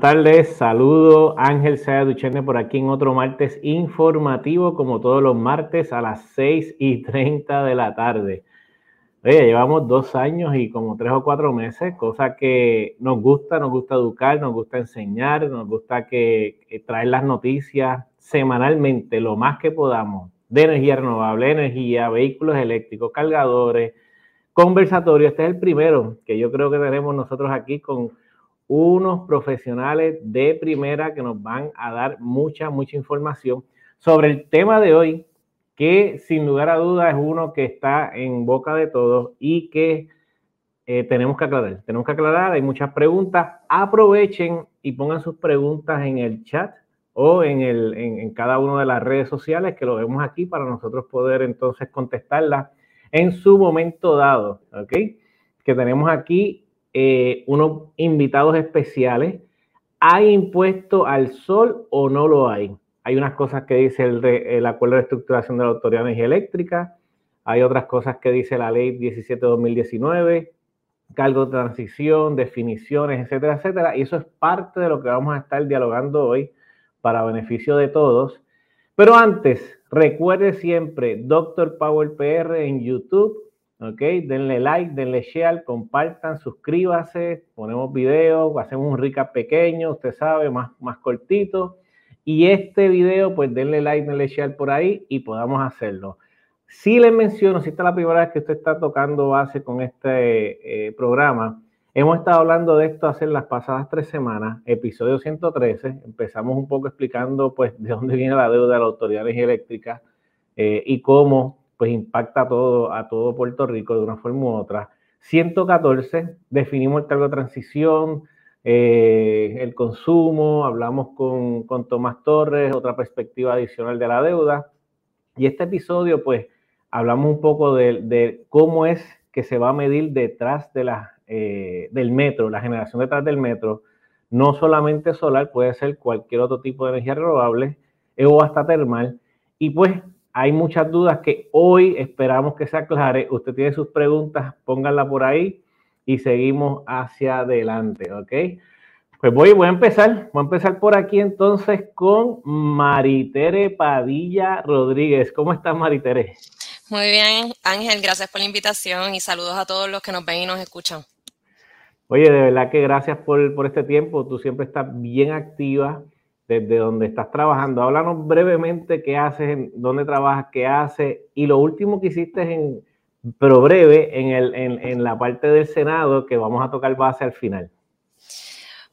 Buenas tardes, saludo Ángel Saya Duchenne por aquí en otro martes informativo, como todos los martes a las 6 y 30 de la tarde. Oye, llevamos dos años y como tres o cuatro meses, cosa que nos gusta, nos gusta educar, nos gusta enseñar, nos gusta que, traer las noticias semanalmente, lo más que podamos, de energía renovable, energía, vehículos eléctricos, cargadores, conversatorios. Este es el primero que yo creo que tenemos nosotros aquí con unos profesionales de primera que nos van a dar mucha, mucha información sobre el tema de hoy, que sin lugar a dudas es uno que está en boca de todos y que eh, tenemos que aclarar. Tenemos que aclarar, hay muchas preguntas. Aprovechen y pongan sus preguntas en el chat o en, el, en, cada una de las redes sociales que lo vemos aquí para nosotros poder entonces contestarlas en su momento dado, ¿ok? Que tenemos aquí eh, unos invitados especiales. ¿Hay impuesto al sol o no lo hay? Hay unas cosas que dice el, Acuerdo de Estructuración de la Autoridad de Energía Eléctrica, hay otras cosas que dice la Ley 17-2019, cargo de transición, definiciones, etcétera, etcétera. Y eso es parte de lo que vamos a estar dialogando hoy para beneficio de todos. Pero antes, recuerde siempre Doctor Power PR en YouTube, ¿ok? Denle like, denle share, compartan, suscríbase, ponemos videos, hacemos un recap pequeño, usted sabe, más, más cortito. Y este video, pues denle like, denle share por ahí y podamos hacerlo. Si les menciono, si esta es la primera vez que usted está tocando base con este eh, programa, hemos estado hablando de esto hace las pasadas tres semanas, episodio 113. Empezamos un poco explicando, pues, de dónde viene la deuda de la Autoridad de Energía Eléctrica eh, y cómo pues impacta a todo, a todo Puerto Rico de una forma u otra. 114, definimos el cargo de transición, eh, el consumo, hablamos con, con, Tomás Torres, otra perspectiva adicional de la deuda. Y este episodio, pues, hablamos un poco de, cómo es que se va a medir detrás de la, eh, del metro, la generación detrás del metro. No solamente solar, puede ser cualquier otro tipo de energía renovable o hasta termal. Y pues hay muchas dudas que hoy esperamos que se aclare. Usted tiene sus preguntas, pónganla por ahí y seguimos hacia adelante, ¿ok? Pues voy, voy a empezar, voy a empezar por aquí entonces con Maritere Padilla Rodríguez. ¿Cómo estás, Maritere? Muy bien, Ángel, gracias por la invitación y saludos a todos los que nos ven y nos escuchan. Oye, de verdad que gracias por, por este tiempo. Tú siempre estás bien activa desde donde estás trabajando. Háblanos brevemente qué haces, dónde trabajas, qué haces y lo último que hiciste en, pero breve, en, el, en, en la parte del Senado que vamos a tocar base al final.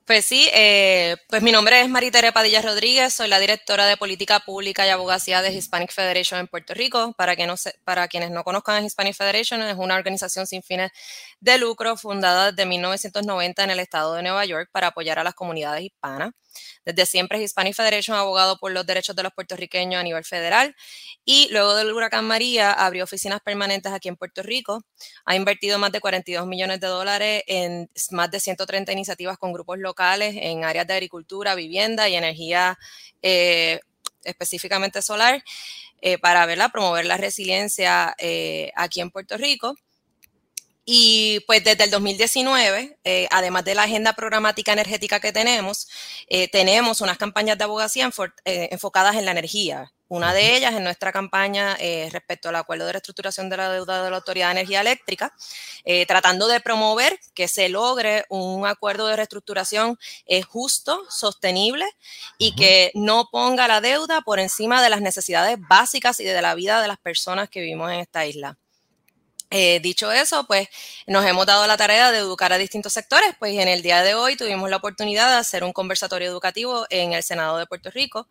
Pues sí, eh, pues mi nombre es Maritere Padilla Rodríguez, soy la directora de Política Pública y Abogacía de Hispanic Federation en Puerto Rico. Para, que no para quienes no conozcan, Hispanic Federation es una organización sin fines de lucro fundada desde 1990 en el estado de Nueva York para apoyar a las comunidades hispanas. Desde siempre Hispanic Federation abogado por los derechos de los puertorriqueños a nivel federal y luego del huracán María abrió oficinas permanentes aquí en Puerto Rico. Ha invertido más de 42 millones de dólares en más de 130 iniciativas con grupos locales en áreas de agricultura, vivienda y energía eh, específicamente solar eh, para promover la resiliencia eh, aquí en Puerto Rico. Y pues desde el 2019, eh, además de la agenda programática energética que tenemos, eh, tenemos unas campañas de abogacía eh, enfocadas en la energía. Una de ellas es nuestra campaña respecto al acuerdo de reestructuración de la deuda de la Autoridad de Energía Eléctrica, tratando de promover que se logre un acuerdo de reestructuración justo, sostenible y que no ponga la deuda por encima de las necesidades básicas y de la vida de las personas que vivimos en esta isla. Eh, dicho eso, pues nos hemos dado la tarea de educar a distintos sectores, pues en el día de hoy tuvimos la oportunidad de hacer un conversatorio educativo en el Senado de Puerto Rico,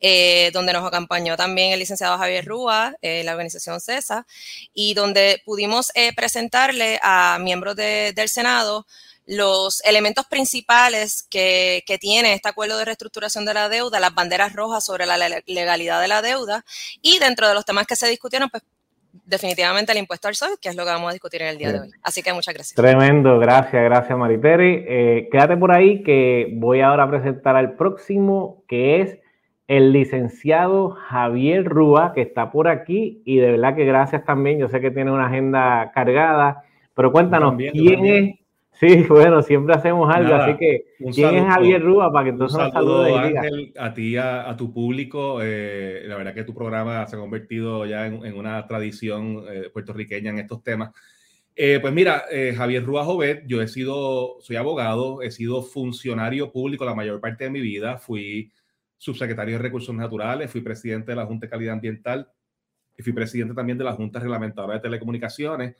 eh, donde nos acompañó también el licenciado Javier Rúa, eh, la organización CESA, y donde pudimos presentarle a miembros del Senado los elementos principales que, que, tiene este acuerdo de reestructuración de la deuda, las banderas rojas sobre la legalidad de la deuda y dentro de los temas que se discutieron, pues definitivamente el impuesto al sol, que es lo que vamos a discutir en el día de hoy. Así que muchas gracias. Tremendo, gracias, gracias Mariteri. Eh, quédate por ahí que voy ahora a presentar al próximo, que es el licenciado Javier Rúa, que está por aquí y de verdad que gracias también. Yo sé que tiene una agenda cargada, pero cuéntanos, ¿quién es? Sí, bueno, siempre hacemos algo, así que ¿quién es Javier Rúa para que entonces un saludo, Ángel, a ti, a, a tu público. Eh, la verdad que tu programa se ha convertido ya en, en una tradición eh, puertorriqueña en estos temas. Eh, pues mira, Javier Rúa Jovet, yo he sido, soy abogado, he sido funcionario público la mayor parte de mi vida, fui subsecretario de Recursos Naturales, fui presidente de la Junta de Calidad Ambiental y fui presidente también de la Junta Reglamentadora de Telecomunicaciones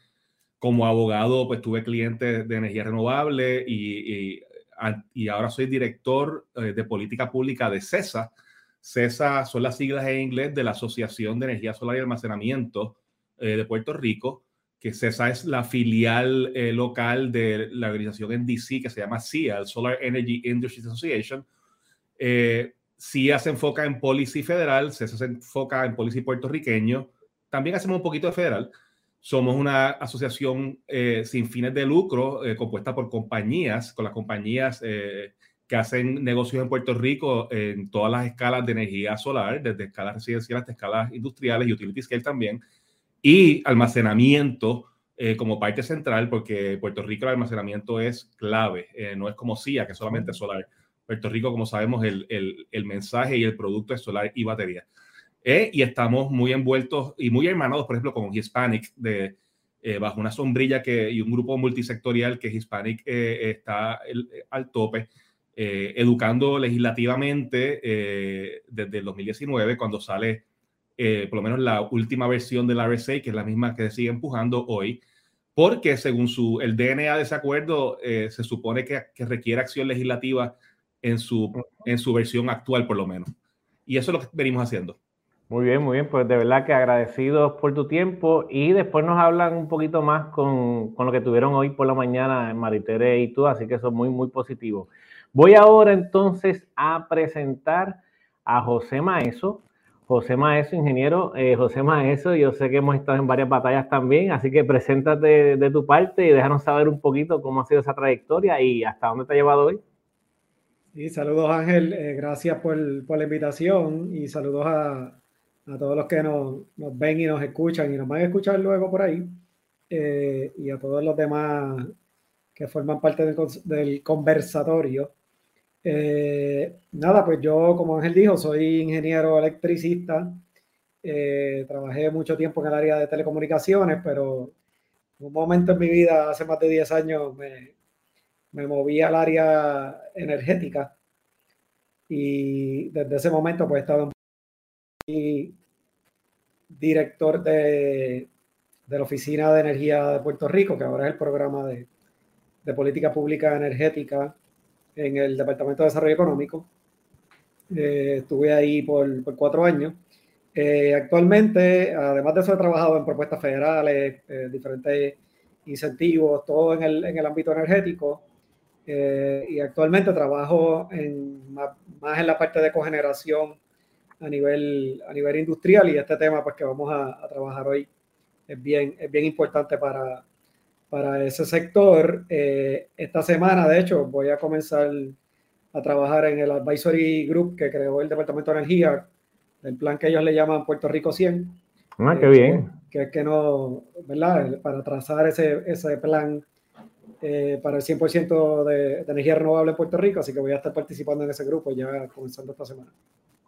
como abogado, pues tuve clientes de energía renovable y, y, ahora soy director eh, de política pública de CESA. CESA son las siglas en inglés de la Asociación de Energía Solar y Almacenamiento eh, de Puerto Rico, que CESA es la filial eh, local de la organización en DC que se llama SIA, el Solar Energy Industries Association. SIA se enfoca en policy federal, CESA se enfoca en policy puertorriqueño. También hacemos un poquito de federal, somos una asociación eh, sin fines de lucro eh, compuesta por compañías, con las compañías eh, que hacen negocios en Puerto Rico en todas las escalas de energía solar, desde escalas residenciales hasta escalas industriales y utility scale también, y almacenamiento como parte central, porque Puerto Rico el almacenamiento es clave, no es como CIA, que es solamente solar. Puerto Rico, como sabemos, el, el, el mensaje y el producto es solar y batería. Eh, y estamos muy envueltos y muy hermanados, por ejemplo, con Hispanic, de, eh, bajo una sombrilla que, y un grupo multisectorial que Hispanic eh, está al tope, educando legislativamente desde el 2019, cuando sale por lo menos la última versión del RSA, que es la misma que se sigue empujando hoy, porque según su, el DNA de ese acuerdo, se supone que, que requiere acción legislativa en su, en su versión actual, por lo menos. Y eso es lo que venimos haciendo. Muy bien, muy bien. Pues de verdad que agradecidos por tu tiempo y después nos hablan un poquito más con, lo que tuvieron hoy por la mañana Maritere y tú, así que eso es muy, muy positivo. Voy ahora entonces a presentar a José Maeso. José Maeso, ingeniero. Eh, José Maeso, yo sé que hemos estado en varias batallas también, así que preséntate de, tu parte y déjanos saber un poquito cómo ha sido esa trayectoria y hasta dónde te ha llevado hoy. Sí, saludos Ángel, eh, gracias por, por la invitación y saludos a, a todos los que nos, nos, ven y nos escuchan y nos van a escuchar luego por ahí, eh, y a todos los demás que forman parte del, del conversatorio. Eh, nada, pues yo, como Ángel dijo, soy ingeniero electricista. Eh, trabajé mucho tiempo en el área de telecomunicaciones, pero en un momento en mi vida, hace más de 10 años, me, me moví al área energética. Y desde ese momento, pues he estado en director de, de, la Oficina de Energía de Puerto Rico, que ahora es el programa de, de política pública energética en el Departamento de Desarrollo Económico. Eh, estuve ahí por, por cuatro años. Eh, actualmente, además de eso, he trabajado en propuestas federales, eh, diferentes incentivos, todo en el, en el ámbito energético. y actualmente trabajo más, en la parte de cogeneración a nivel, a nivel industrial y este tema pues que vamos a, trabajar hoy es bien, es bien importante para, para ese sector. Eh, esta semana, de hecho, voy a comenzar a trabajar en el Advisory Group que creó el Departamento de Energía, el plan que ellos le llaman Puerto Rico 100. Ah, qué bien. Que es que, no, ¿verdad? Para trazar ese, ese plan eh, para el 100% de, de energía renovable en Puerto Rico, así que voy a estar participando en ese grupo ya comenzando esta semana.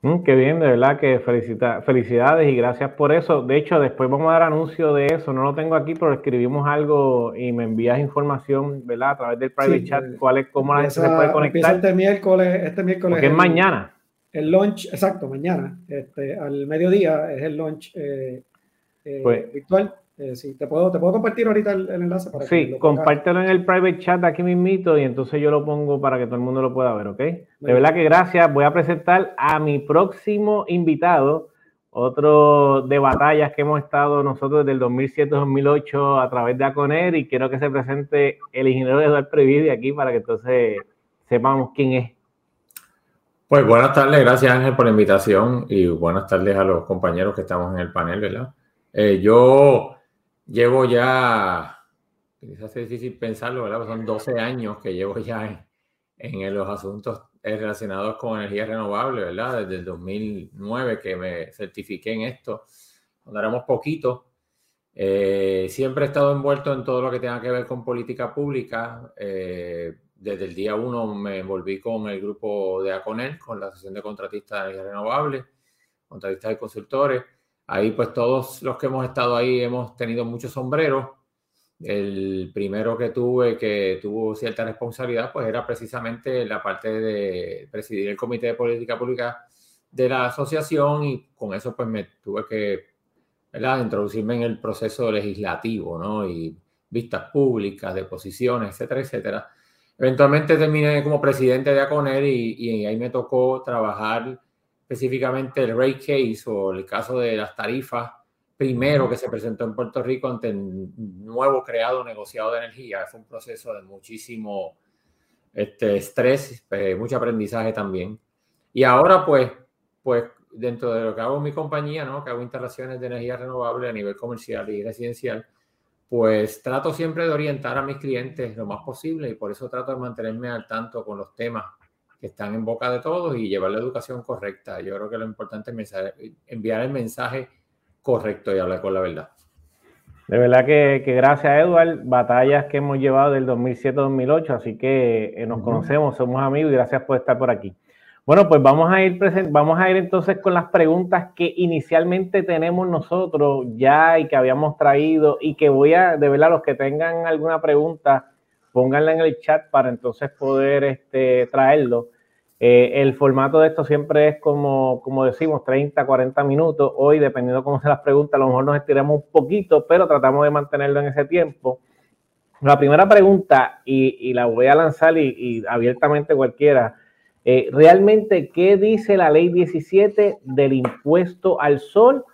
Mm, qué bien, de verdad que felicita, felicidades y gracias por eso. De hecho, después vamos a dar anuncio de eso. No lo tengo aquí, pero escribimos algo y me envías información, ¿verdad? A través del private chat, eh, cuál es, cómo la gente se puede conectar. Este miércoles, este miércoles. Porque es mañana. El launch, exacto, mañana, este, al mediodía es el launch eh, eh, pues virtual. Eh, sí, te puedo, te puedo compartir ahorita el, enlace para sí, compártelo en el private chat aquí mismito y entonces yo lo pongo para que todo el mundo lo pueda ver, ¿ok? De verdad que gracias. Voy a presentar a mi próximo invitado, otro de batallas que hemos estado nosotros desde el 2007-2008 a través de ACONER y quiero que se presente el ingeniero Eduardo Previdi aquí para que entonces sepamos quién es. Pues buenas tardes, gracias Ángel por la invitación y buenas tardes a los compañeros que estamos en el panel, ¿verdad? Eh, yo llevo ya, quizás es difícil pensarlo, ¿verdad? Son 12 años que llevo ya en, los asuntos relacionados con energía renovable, ¿verdad? Desde el 2009 que me certifiqué en esto, cuando éramos. Eh, siempre he estado envuelto en todo lo que tenga que ver con política pública. Eh, desde el día uno me envolví con el grupo de ACONEL, con la Asociación de Contratistas de Energía Renovable, contratistas y consultores. Ahí pues todos los que hemos estado ahí hemos tenido muchos sombreros. El primero que tuve, que tuvo cierta responsabilidad, pues era precisamente la parte de presidir el Comité de Política Pública de la asociación y con eso pues me tuve que ¿verdad? introducirme en el proceso legislativo, ¿no? Y vistas públicas, deposiciones, etcétera, etcétera. Eventualmente terminé como presidente de ACONER y, y, ahí me tocó trabajar específicamente el rate case o el caso de las tarifas primero que se presentó en Puerto Rico ante el nuevo creado negociado de energía. Fue un proceso de muchísimo este, estrés, eh, mucho aprendizaje también. Y ahora pues, pues dentro de lo que hago en mi compañía, ¿no? que hago instalaciones de energía renovable a nivel comercial y residencial, pues trato siempre de orientar a mis clientes lo más posible y por eso trato de mantenerme al tanto con los temas que están en boca de todos y llevar la educación correcta. Yo creo que lo importante es enviar el mensaje correcto y hablar con la verdad. De verdad que, gracias, Edward. Batallas que hemos llevado del 2007-2008, así que eh, nos conocemos, somos amigos y gracias por estar por aquí. Bueno, pues vamos a ir vamos a ir entonces con las preguntas que inicialmente tenemos nosotros ya y que habíamos traído y que voy a, de verdad, los que tengan alguna pregunta, pónganla en el chat para entonces poder este, traerlo. Eh, el formato de esto siempre es como, decimos, 30, 40 minutos. Hoy, dependiendo cómo se las preguntas, a lo mejor nos estiramos un poquito, pero tratamos de mantenerlo en ese tiempo. La primera pregunta, y, la voy a lanzar y abiertamente cualquiera, eh, realmente, ¿qué dice la ley 17 del impuesto al sol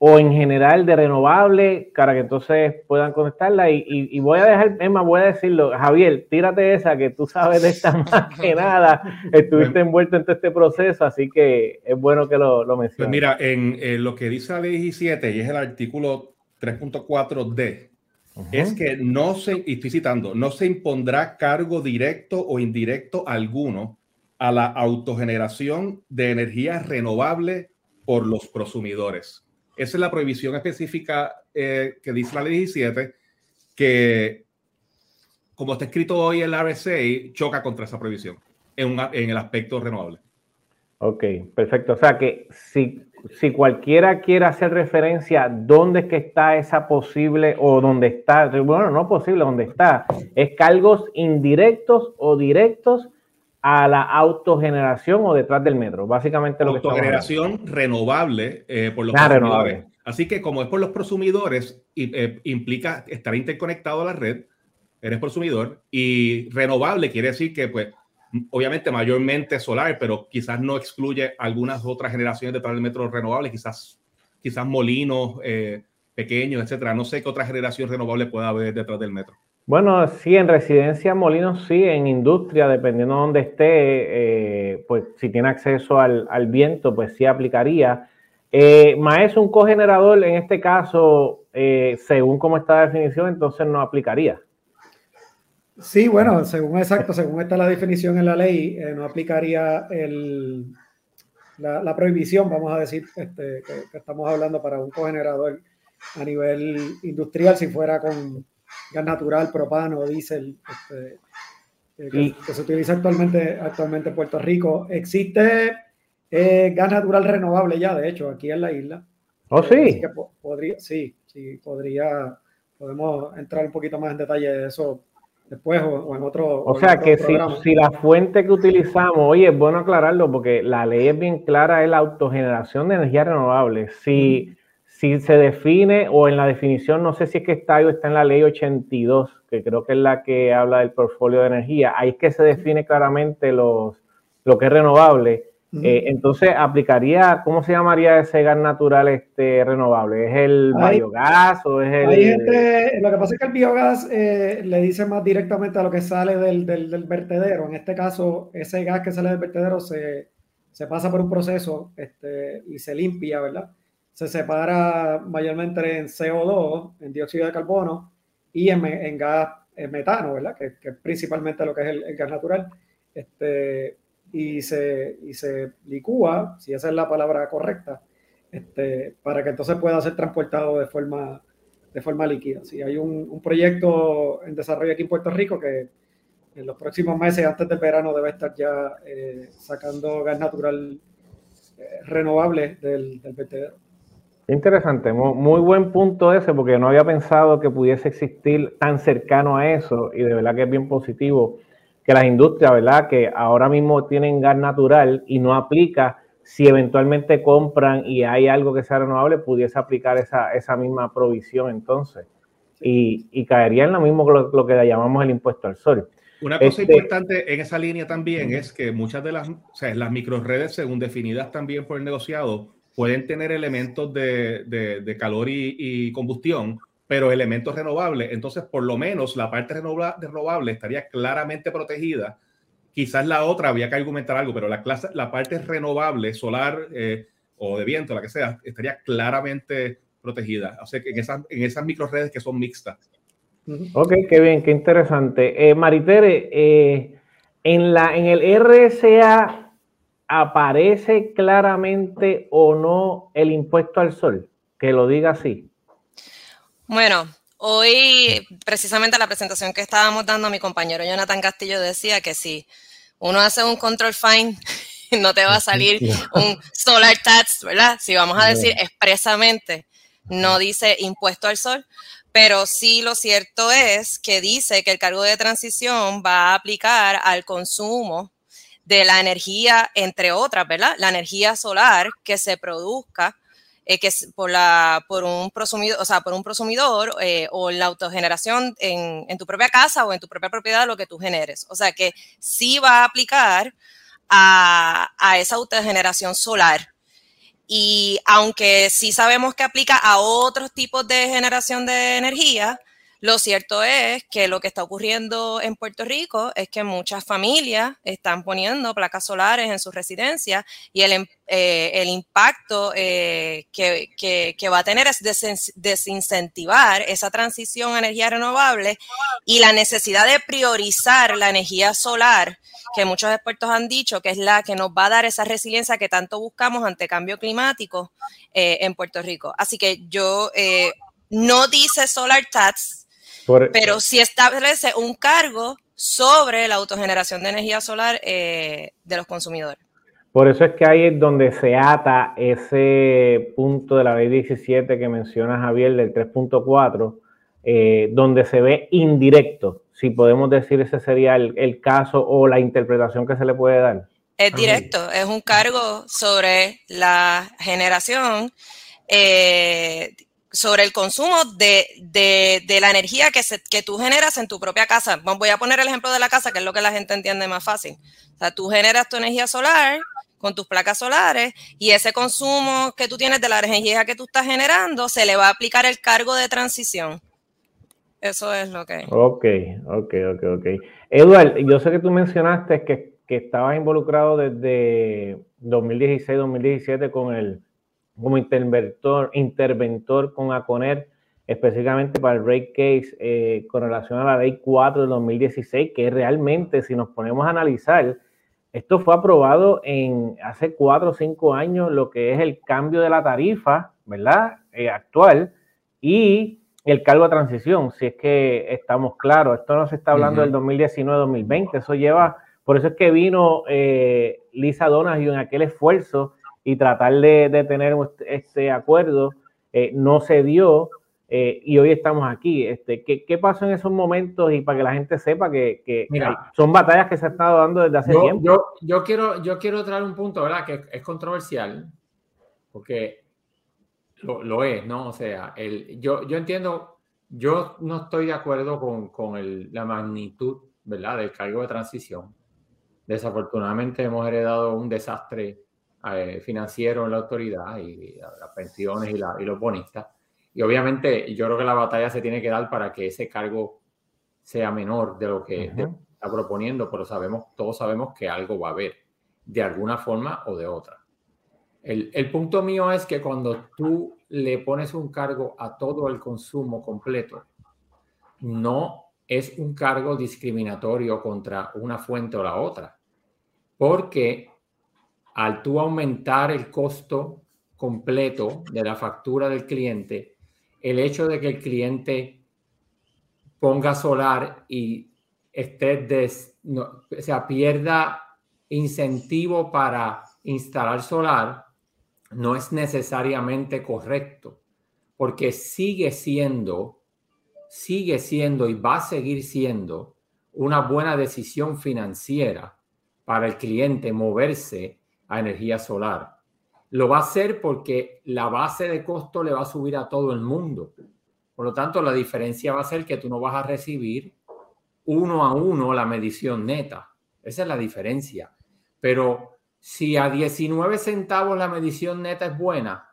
o en general de renovable para que entonces puedan contestarla? Y, voy a dejar, Emma, voy a decirlo, Javier, tírate esa que tú sabes de esta más que nada, estuviste envuelto en todo este proceso, así que es bueno que lo, lo menciones. Pues mira, en, lo que dice la ley 17 y es el artículo 3.4D, es que no se, y estoy citando, no se impondrá cargo directo o indirecto alguno a la autogeneración de energía renovable por los prosumidores. Esa es la prohibición específica eh, que dice la ley 17, que como está escrito hoy en la RSA, choca contra esa prohibición en, el aspecto renovable. Ok, perfecto. O sea que si, si cualquiera quiere hacer referencia a dónde está esa posible o dónde está, bueno, no posible, dónde está, es cargos indirectos o directos a la autogeneración o detrás del metro. Básicamente lo que Autogeneración renovable eh, por los ah, prosumidores. Así que como es por los prosumidores, eh, implica estar interconectado a la red, eres prosumidor, y renovable quiere decir que, pues, obviamente mayormente solar, pero quizás no excluye algunas otras generaciones detrás del metro renovable, quizás, quizás molinos eh, pequeños, etcétera. No sé qué otra generación renovable pueda haber detrás del metro. Bueno, sí, en residencia Molinos sí, en industria, dependiendo de dónde esté, eh, pues si tiene acceso al, viento, pues sí aplicaría. Eh, más un cogenerador, en este caso, eh, según cómo está la definición, entonces no aplicaría. Sí, bueno, según exacto, según está la definición en la ley, no aplicaría el, la, prohibición, vamos a decir, este, que estamos hablando para un cogenerador a nivel industrial, si fuera con gas natural, propano, diésel, este, eh, que, se utiliza actualmente, actualmente en Puerto Rico. Existe eh, gas natural renovable ya, de hecho, aquí en la isla. ¿Oh, sí? podría, sí, sí, podría, podemos entrar un poquito más en detalle de eso después o, en otro. O sea que si, si, la fuente que utilizamos, oye, es bueno aclararlo porque la ley es bien clara, es la autogeneración de energía renovable. Si, si se define o en la definición, no sé si es que está o está en la ley 82, que creo que es la que habla del portfolio de energía, ahí es que se define claramente los, lo que es renovable. Eh, entonces, aplicaría, ¿cómo se llamaría ese gas natural este renovable? ¿Es el biogás o es el...? lo que pasa es que el biogás eh, le dice más directamente a lo que sale del, del, vertedero. En este caso, ese gas que sale del vertedero se, se pasa por un proceso este, y se limpia, ¿verdad? Se separa mayormente en CO2, en dióxido de carbono y en, gas metano, ¿verdad? Que, es principalmente lo que es el, gas natural. Este, y, se, y se licúa, si esa es la palabra correcta, este, para que entonces pueda ser transportado de forma de forma líquida. Si hay un, proyecto en desarrollo aquí en Puerto Rico que en los próximos meses, antes del verano, debe estar ya eh, sacando gas natural eh, renovable del, del. Interesante, muy, buen punto ese, porque no había pensado que pudiese existir tan cercano a eso y de verdad que es bien positivo que las industrias, ¿verdad? Que ahora mismo tienen gas natural y no aplica, si eventualmente compran y hay algo que sea renovable, pudiese aplicar esa, esa misma provisión entonces. Y, caería en lo mismo lo, lo, que llamamos el impuesto al sol. Una cosa este importante en esa línea también es que muchas de las, o sea, las microredes, según definidas también por el negociado, pueden tener elementos de, calor y, combustión, pero elementos renovables. Entonces, por lo menos la parte renovable estaría claramente protegida. Quizás la otra había que argumentar algo, pero la, clase, la parte renovable, solar eh, o de viento, la que sea, estaría claramente protegida. O sea, que en esas, en esas microredes que son mixtas. Ok, qué bien, qué interesante. Eh, Maritere, eh, en, la, en el RSA ¿aparece claramente o no el impuesto al sol? Que lo diga así. Bueno, hoy precisamente la presentación que estábamos dando, mi compañero Jonathan Castillo decía que si uno hace un control fine, no te va a salir un solar tax, ¿verdad? Si vamos a decir expresamente, no dice impuesto al sol, pero sí lo cierto es que dice que el cargo de transición va a aplicar al consumo de la energía, entre otras, ¿verdad? La energía solar que se produzca eh, que por, la, por, un prosumidor, o sea, por un prosumidor eh, o la autogeneración en, en, tu propia casa o en tu propia propiedad, lo que tú generes. O sea que sí va a aplicar a, a esa autogeneración solar. Y aunque sí sabemos que aplica a otros tipos de generación de energía, lo cierto es que lo que está ocurriendo en Puerto Rico es que muchas familias están poniendo placas solares en sus residencias y el, em, eh, el impacto eh, que, que, va a tener es desincentivar esa transición a energía renovable y la necesidad de priorizar la energía solar, que muchos expertos han dicho que es la que nos va a dar esa resiliencia que tanto buscamos ante cambio climático eh, en Puerto Rico. Así que yo no dice solar tax, pero sí establece un cargo sobre la autogeneración de energía solar eh, de los consumidores. Por eso es que ahí es donde se ata ese punto de la ley 17 que menciona Javier del 3.4, eh, donde se ve indirecto, si podemos decir ese sería el, caso o la interpretación que se le puede dar. Es directo, es un cargo sobre la generación eh, sobre el consumo de, la energía que, que tú generas en tu propia casa. Voy a poner el ejemplo de la casa, que es lo que la gente entiende más fácil. O sea, tú generas tu energía solar con tus placas solares y ese consumo que tú tienes de la energía que tú estás generando, se le va a aplicar el cargo de transición. Eso es lo que... Ok, ok, ok, ok. Eduard, yo sé que tú mencionaste que, que estabas involucrado desde 2016-2017 con el como interventor, interventor con ACONER, específicamente para el rate case eh, con relación a la ley 4 de 2016, que realmente, si nos ponemos a analizar, esto fue aprobado en hace cuatro o cinco años, lo que es el cambio de la tarifa, ¿verdad? Eh, actual y el cargo de transición, si es que estamos claros, esto no se está hablando del 2019-2020, eso lleva, por eso es que vino eh, Lisa Donahue en aquel esfuerzo y tratar de, tener este acuerdo eh, no se dio eh, y hoy estamos aquí. Este, ¿qué, ¿qué, pasó en esos momentos y para que la gente sepa que, son batallas que se han estado dando desde hace tiempo? Yo, yo, quiero, yo quiero traer un punto, ¿verdad? Que es controversial, porque lo, es, ¿no? O sea, el, yo, yo entiendo, yo no estoy de acuerdo con, con el, la magnitud, ¿verdad? Del cargo de transición. Desafortunadamente hemos heredado un desastre eh, financiero en la autoridad y las pensiones y, los bonistas. Y obviamente yo creo que la batalla se tiene que dar para que ese cargo sea menor de lo que está proponiendo, pero sabemos, todos sabemos que algo va a haber, de alguna forma o de otra. El, el punto mío es que cuando tú le pones un cargo a todo el consumo completo, no es un cargo discriminatorio contra una fuente o la otra, porque al tú aumentar el costo completo de la factura del cliente, el hecho de que el cliente ponga solar y esté des, o sea, pierda incentivo para instalar solar, no es necesariamente correcto, porque sigue siendo, sigue siendo y va a seguir siendo una buena decisión financiera para el cliente moverse a energía solar. Lo va a hacer porque la base de costo le va a subir a todo el mundo. Por lo tanto, la diferencia va a ser que tú no vas a recibir uno a uno la medición neta. Esa es la diferencia. Pero si a 19 centavos la medición neta es buena,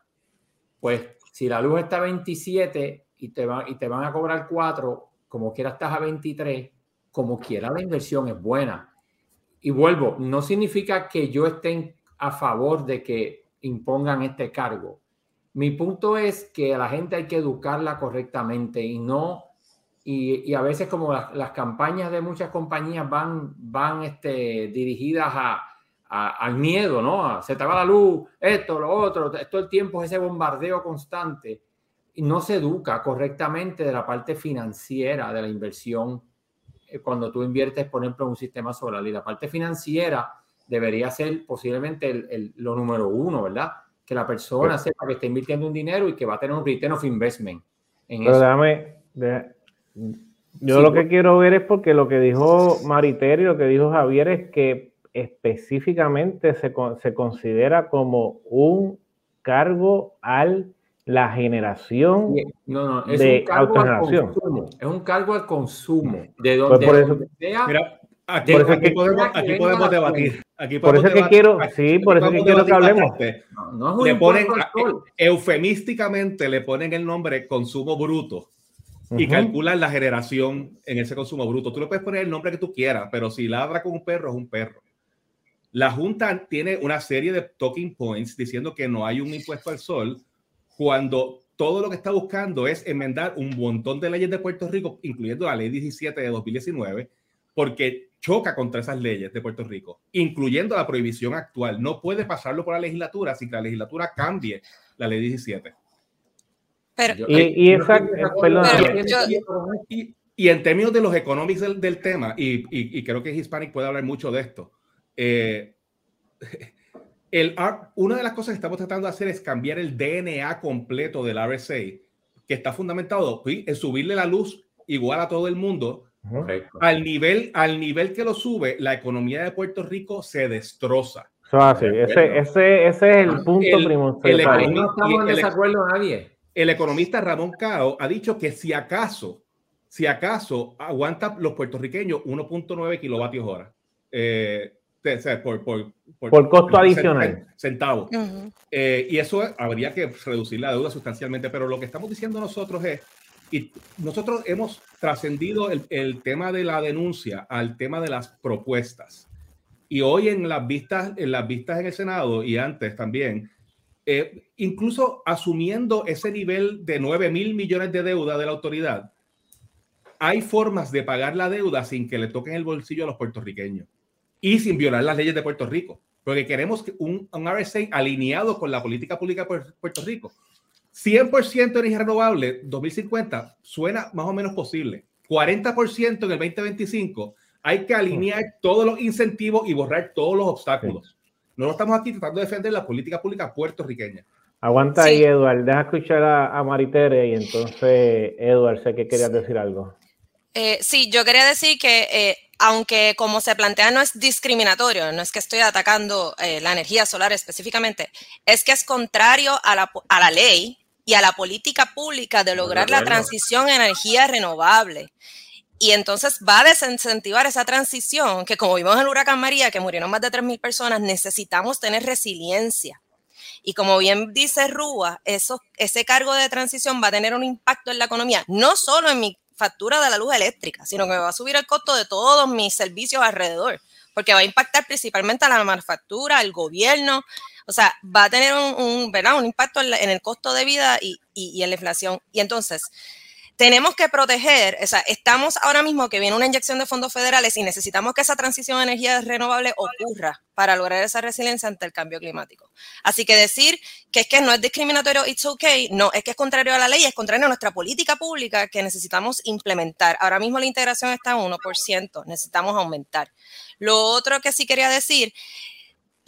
pues si la luz está a 27 y te, y te van a cobrar 4, como quiera estás a 23, como quiera la inversión es buena. Y vuelvo, no significa que yo esté a favor de que impongan este cargo. Mi punto es que a la gente hay que educarla correctamente y no, y, a veces como las, campañas de muchas compañías van, van este, dirigidas a, al miedo, ¿no? se te va la luz, esto, lo otro, todo el tiempo es ese bombardeo constante y no se educa correctamente de la parte financiera de la inversión eh, cuando tú inviertes, por ejemplo, en un sistema solar. Y la parte financiera debería ser posiblemente el, lo número uno, ¿verdad? Que la persona sepa que está invirtiendo un dinero y que va a tener un return of investment. En Pero déjame, yo lo que pues. quiero ver es porque lo que dijo Mariteri, lo que dijo Javier es que específicamente se, se considera como un cargo al la generación no, no, es de un cargo al consumo, es un cargo al consumo de donde, pues por eso, sea, mira, aquí, por eso aquí, podemos, aquí podemos debatir aquí por eso que quiero sí por eso que quiero que hablemos. no, le ponen eufemísticamente le ponen el nombre consumo bruto y calculan la generación en ese consumo bruto. Tú le puedes poner el nombre que tú quieras pero si ladra con un perro es un perro. La Junta tiene una serie de talking points diciendo que no hay un impuesto al sol cuando todo lo que está buscando es enmendar un montón de leyes de Puerto Rico, incluyendo la ley 17 de 2019, porque choca contra esas leyes de Puerto Rico, incluyendo la prohibición actual. No puede pasarlo por la legislatura sin que la legislatura cambie la ley 17. Pero, y, y, en términos de los económicos del, tema, y, creo que Hispanic puede hablar mucho de esto, eh, el, una de las cosas que estamos tratando de hacer es cambiar el DNA completo del RSA, que está fundamentado en subirle la luz igual a todo el mundo. Al nivel, al nivel que lo sube, la economía de Puerto Rico se destroza. ese, ese, ese, es el punto primordial. El, no estamos en desacuerdo nadie. El economista Ramón Cao ha dicho que si acaso, si acaso aguanta los puertorriqueños 1.9 kilovatios hora. Eh, por, por, por, costo adicional. Centavos. Eh, y eso habría que reducir la deuda sustancialmente, pero lo que estamos diciendo nosotros es, y nosotros hemos trascendido el, tema de la denuncia al tema de las propuestas. Y hoy en las vistas, en las vistas en el Senado y antes también, eh, incluso asumiendo ese nivel de 9 mil millones de deuda de la autoridad, hay formas de pagar la deuda sin que le toquen el bolsillo a los puertorriqueños y sin violar las leyes de Puerto Rico, porque queremos un, un RSA alineado con la política pública de Puerto Rico. 100% energía renovable 2050 suena más o menos posible. 40% en el 2025 hay que alinear todos los incentivos y borrar todos los obstáculos. No estamos aquí tratando de defender la política pública puertorriqueña. Aguanta ahí, Eduard. Deja escuchar a, a Maritere y entonces, Eduard, sé que querías decir algo. Eh, sí, yo quería decir que eh, aunque como se plantea no es discriminatorio, no es que estoy atacando eh, la energía solar específicamente, es que es contrario a la, a la ley y a la política pública de lograr la transición a energía renovable. Y entonces va a desincentivar esa transición, que como vimos en el huracán María, que murieron más de 3.000 personas, necesitamos tener resiliencia. Y como bien dice Rúa, eso, ese cargo de transición va a tener un impacto en la economía, no solo en mi factura de la luz eléctrica, sino que me va a subir el costo de todos mis servicios alrededor, porque va a impactar principalmente a la manufactura, al gobierno, o sea, va a tener un, un, ¿verdad? un impacto en, el costo de vida y, y, en la inflación. Y entonces, tenemos que proteger, o sea, estamos ahora mismo que viene una inyección de fondos federales y necesitamos que esa transición a energía renovable ocurra para lograr esa resiliencia ante el cambio climático. Así que decir que es que no es discriminatorio, it's okay, no, es que es contrario a la ley, es contrario a nuestra política pública que necesitamos implementar. Ahora mismo la integración está en 1%, necesitamos aumentar. Lo otro que sí quería decir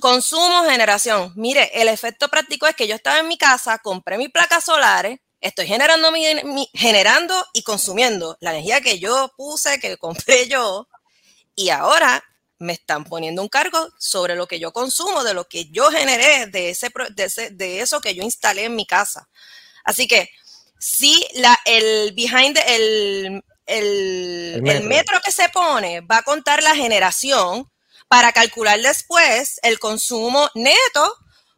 Consumo, generación. Mire, el efecto práctico es que yo estaba en mi casa, compré mis placas solares, estoy generando, mi, generando y consumiendo la energía que yo puse, que compré yo, y ahora me están poniendo un cargo sobre lo que yo consumo, de lo que yo generé, de, ese, de, eso que yo instalé en mi casa. Así que si la, el behind, el, el, el metro que se pone va a contar la generación, para calcular después el consumo neto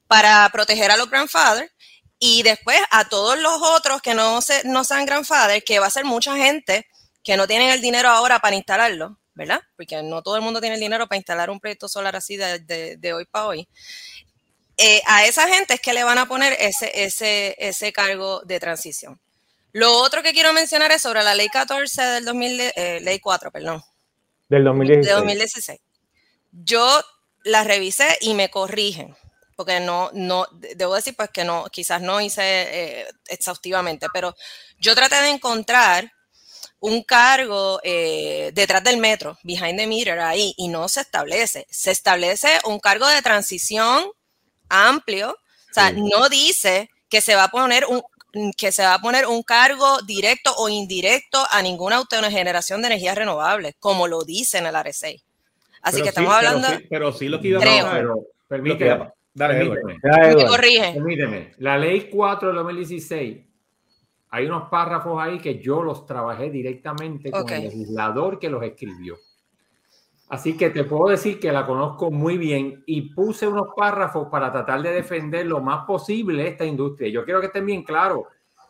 para proteger a los grandfathers y después a todos los otros que no, se, no sean grandfathers, que va a ser mucha gente que no tienen el dinero ahora para instalarlo, ¿verdad? Porque no todo el mundo tiene el dinero para instalar un proyecto solar así de, hoy para hoy. Eh, a esa gente es que le van a poner ese, ese, ese cargo de transición. Lo otro que quiero mencionar es sobre la ley 14 del 2000, eh, ley 4, perdón. Del 2016. De 2016 yo la revisé y me corrigen, porque no, no, debo decir pues que no, quizás no hice eh, exhaustivamente, pero yo traté de encontrar un cargo eh, detrás del metro, behind the meter, ahí, y no se establece. Se establece un cargo de transición amplio, o sea, no dice que se va a poner un que se va a poner un cargo directo o indirecto a ninguna autogeneración de energías renovables, como lo dice en el RSA. Así que estamos hablando. Pero sí, lo que iba a pero permíteme. Dale, permíteme. Permíteme. La ley 4 del 2016, hay unos párrafos ahí que yo los trabajé directamente con el legislador que los escribió. Así que te puedo decir que la conozco muy bien y puse unos párrafos para tratar de defender lo más posible esta industria. Yo quiero que estén bien claros.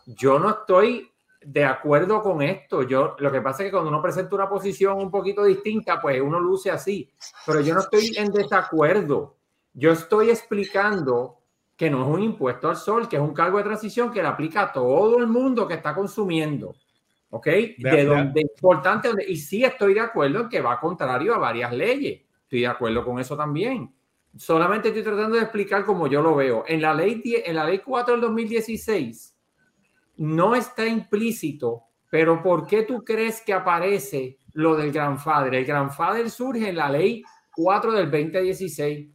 Yo no estoy de acuerdo con esto. Yo, lo que pasa es que cuando uno presenta una posición un poquito distinta, pues uno luce así. Pero yo no estoy en desacuerdo. Yo estoy explicando que no es un impuesto al sol, que es un cargo de transición que le aplica a todo el mundo que está consumiendo. ¿Ok? De, donde importante, y sí estoy de acuerdo en que va contrario a varias leyes. Estoy de acuerdo con eso también. Solamente estoy tratando de explicar cómo yo lo veo. En la ley, en la ley 4 del 2016, no está implícito, pero ¿por qué tú crees que aparece lo del grandfather? El grandfather surge en la ley 4 del 2016,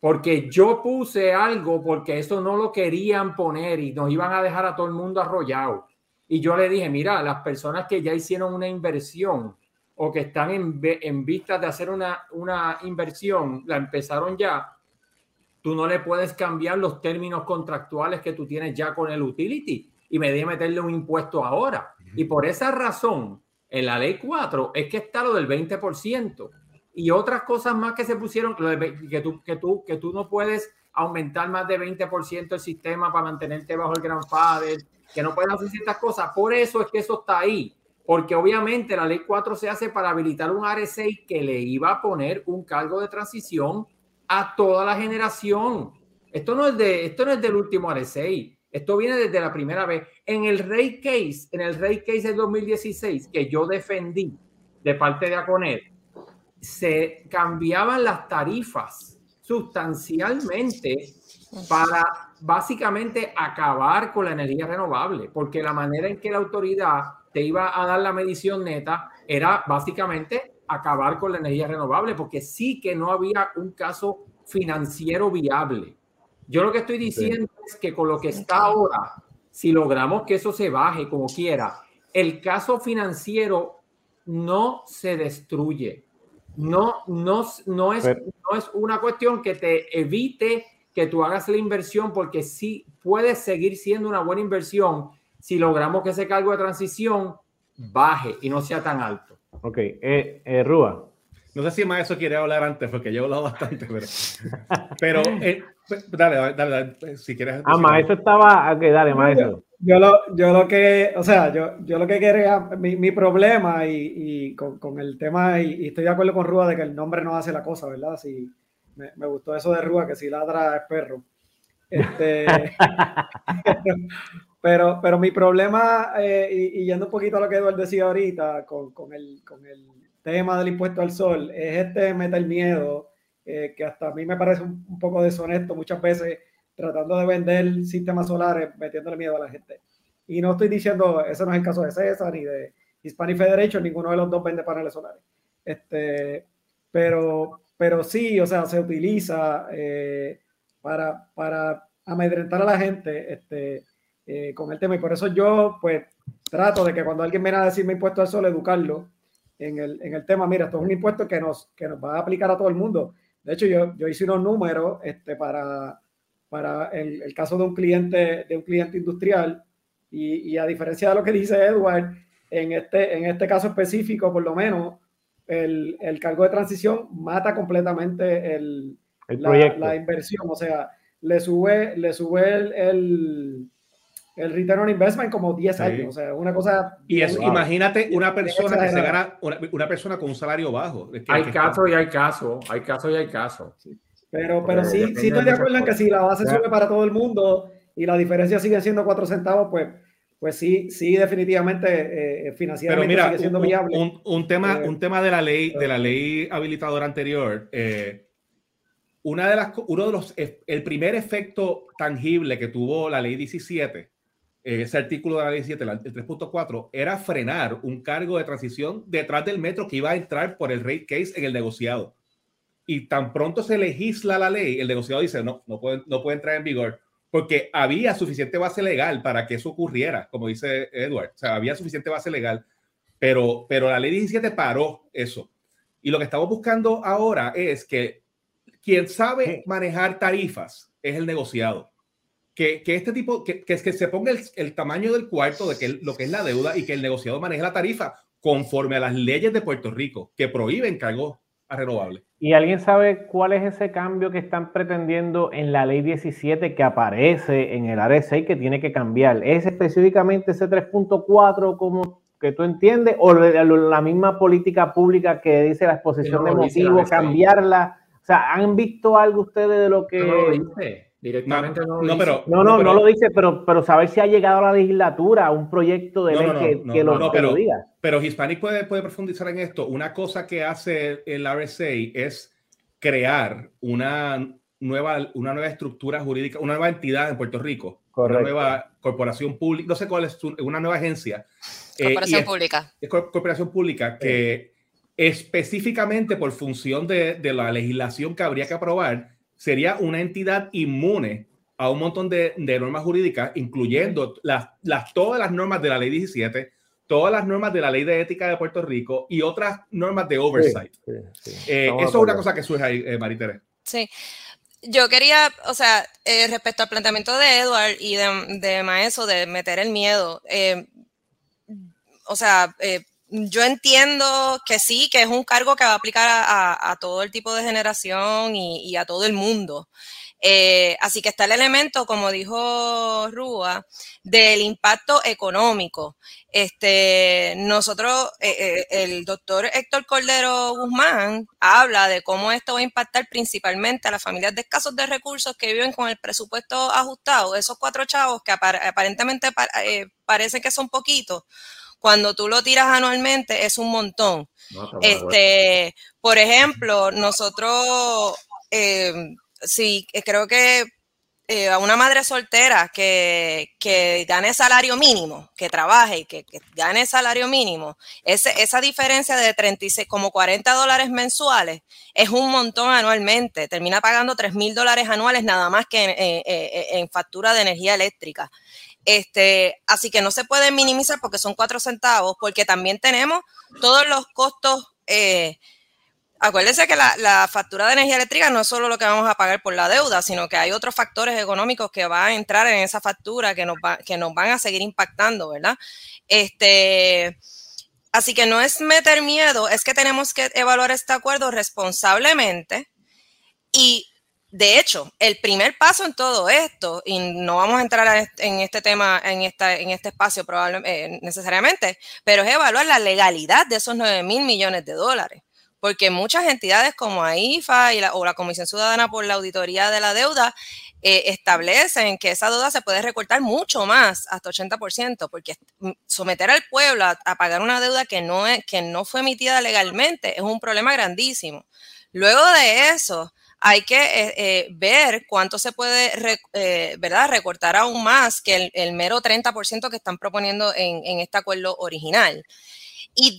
porque yo puse algo porque eso no lo querían poner y nos iban a dejar a todo el mundo arrollado. Y yo le dije, mira, las personas que ya hicieron una inversión o que están en, en vistas de hacer una, una inversión, la empezaron ya, tú no le puedes cambiar los términos contractuales que tú tienes ya con el utility. Y me di meterle un impuesto ahora. Y por esa razón, en la ley 4 es que está lo del 20% y otras cosas más que se pusieron, que tú, que tú, que tú no puedes aumentar más de 20% el sistema para mantenerte bajo el grandfather, que no puedes hacer ciertas cosas. Por eso es que eso está ahí. Porque obviamente la ley 4 se hace para habilitar un RSI que le iba a poner un cargo de transición a toda la generación. Esto no es, de, esto no es del último RSI. Esto viene desde la primera vez. En el Rey Case, en el Rey Case del 2016, que yo defendí de parte de Aconet, se cambiaban las tarifas sustancialmente para básicamente acabar con la energía renovable, porque la manera en que la autoridad te iba a dar la medición neta era básicamente acabar con la energía renovable, porque sí que no había un caso financiero viable. Yo lo que estoy diciendo es que con lo que está ahora, si logramos que eso se baje como quiera, el caso financiero no se destruye. No, no, no, es, no es una cuestión que te evite que tú hagas la inversión, porque sí puede seguir siendo una buena inversión si logramos que ese cargo de transición baje y no sea tan alto. Ok, eh, eh Rúa, no sé si más eso quiere hablar antes, porque yo he hablado bastante, pero. pero eh, dale, dale, dale, si quieres. Ah, maestro estaba. Ok, dale, maestro. Yo lo, yo lo que, o sea, yo, yo lo que quería, mi, mi problema y, y con, con, el tema, y, estoy de acuerdo con Rúa de que el nombre no hace la cosa, ¿verdad? Si, me, me gustó eso de Rúa, que si ladra es perro. Este, pero, pero mi problema, eh, y, yendo un poquito a lo que Eduardo decía ahorita, con, con, el, con el tema del impuesto al sol, es este meter miedo, eh, que hasta a mí me parece un, un, poco deshonesto muchas veces, tratando de vender sistemas solares, metiéndole miedo a la gente. Y no estoy diciendo, ese no es el caso de César ni de Hispanic Federation, ninguno de los dos vende paneles solares. Este, pero, pero sí, o sea, se utiliza eh, para, para amedrentar a la gente este, eh, con el tema. Y por eso yo, pues, trato de que cuando alguien viene a decirme impuesto al sol, educarlo en el, en el tema. Mira, esto es un impuesto que nos, que nos va a aplicar a todo el mundo. De hecho, yo, yo hice unos números este, para, para el, el, caso de un cliente, de un cliente industrial. Y, y, a diferencia de lo que dice Edward, en este, en este caso específico, por lo menos, el, el cargo de transición mata completamente el, la, la, inversión. O sea, le sube, le sube el, el, el return on investment como 10 años. O sea, una cosa. Y es, imagínate una persona que se gana, una, una, persona con un salario bajo. Que, hay casos y hay casos, hay casos y hay casos. Pero, pero sí, sí estoy de acuerdo en que si la base sube para todo el mundo y la diferencia sigue siendo 4 centavos, pues, pues sí, sí, definitivamente eh, financieramente Pero mira, sigue siendo un, viable. Un, un tema, eh, un tema de la ley, de la ley habilitadora anterior. Eh, una de las, uno de los, el primer efecto tangible que tuvo la ley 17 ese artículo de la ley 7, el 3.4, era frenar un cargo de transición detrás del metro que iba a entrar por el rate case en el negociado. Y tan pronto se legisla la ley, el negociado dice, no, no puede, no puede entrar en vigor, porque había suficiente base legal para que eso ocurriera, como dice Edward. O sea, había suficiente base legal, pero, pero la ley 17 paró eso. Y lo que estamos buscando ahora es que quien sabe manejar tarifas es el negociado que, que, este tipo, que, que, que se ponga el, el, tamaño del cuarto de que lo que es la deuda y que el negociado maneje la tarifa conforme a las leyes de Puerto Rico que prohíben cargos a renovables. ¿Y alguien sabe cuál es ese cambio que están pretendiendo en la ley 17 que aparece en el RSA que tiene que cambiar? ¿Es específicamente ese 3.4 como que tú entiendes o la misma política pública que dice la exposición no, de motivos, cambiarla? O sea, ¿han visto algo ustedes de lo que... No lo dice. Directamente no, no, no, pero, no, no, no, lo dice, pero, pero saber si ha llegado a la legislatura un proyecto de ley que, que, lo, pero, lo, diga. Pero Hispanic puede, puede profundizar en esto. Una cosa que hace el RSA es crear una nueva, una nueva estructura jurídica, una nueva entidad en Puerto Rico, Correcto. una nueva corporación pública, no sé cuál es, una nueva agencia. Corporación eh, pública. Es, es corporación pública que específicamente por función de, de la legislación que habría que aprobar, sería una entidad inmune a un montón de, de normas jurídicas, incluyendo las, las, todas las normas de la ley 17, todas las normas de la ley de ética de Puerto Rico y otras normas de oversight. Sí, sí, sí. Eh, eso es una cosa que surge ahí, eh, Maritere. Sí. Yo quería, o sea, eh, respecto al planteamiento de Edward y de, de Maeso de meter el miedo, eh, o sea, yo entiendo que sí, que es un cargo que va a aplicar a, todo el tipo de generación y, a todo el mundo. Eh, así que está el elemento, como dijo Rúa, del impacto económico. Este, nosotros, eh, eh, el doctor Héctor Cordero Guzmán habla de cómo esto va a impactar principalmente a las familias de escasos de recursos que viven con el presupuesto ajustado, esos cuatro chavos que aparentemente eh, parecen que son poquitos cuando tú lo tiras anualmente es un montón. No, este, por ejemplo, nosotros, eh, sí, creo que eh, a una madre soltera que, que, gane salario mínimo, que trabaje y que, que gane salario mínimo, ese, esa diferencia de 36, como 40 dólares mensuales es un montón anualmente. Termina pagando 3 mil dólares anuales nada más que en, en, en factura de energía eléctrica. Este, así que no se puede minimizar porque son cuatro centavos, porque también tenemos todos los costos. Eh, acuérdense que la, factura de energía eléctrica no es solo lo que vamos a pagar por la deuda, sino que hay otros factores económicos que van a entrar en esa factura que nos, que nos van a seguir impactando, ¿verdad? Este, así que no es meter miedo, es que tenemos que evaluar este acuerdo responsablemente y de hecho, el primer paso en todo esto, y no vamos a entrar en este tema, en, esta, en este espacio probablemente, eh, necesariamente, pero es evaluar la legalidad de esos 9 mil millones de dólares. porque muchas entidades como AIFA y la, o la Comisión Ciudadana por la Auditoría de la Deuda eh, establecen que esa deuda se puede recortar mucho más, hasta 80%, porque someter al pueblo a, pagar una deuda que no, es, que no fue emitida legalmente es un problema grandísimo. Luego de eso, hay que eh, eh, ver cuánto se puede ¿verdad? recortar aún más que el, mero 30% que están proponiendo en, en, este acuerdo original. Y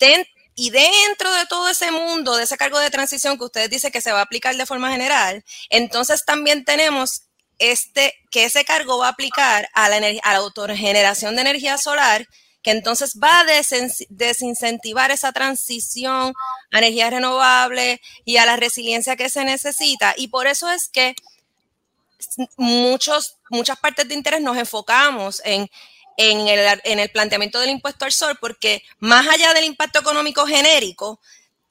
y dentro de todo ese mundo, de ese cargo de transición que ustedes dicen que se va a aplicar de forma general, entonces también tenemos este, que ese cargo va a aplicar a la, a la autogeneración de energía solar, que entonces va a desincentivar esa transición a energía renovable y a la resiliencia que se necesita. Y por eso es que muchos, muchas partes de interés nos enfocamos en en el, en el planteamiento del impuesto al sol, porque más allá del impacto económico genérico,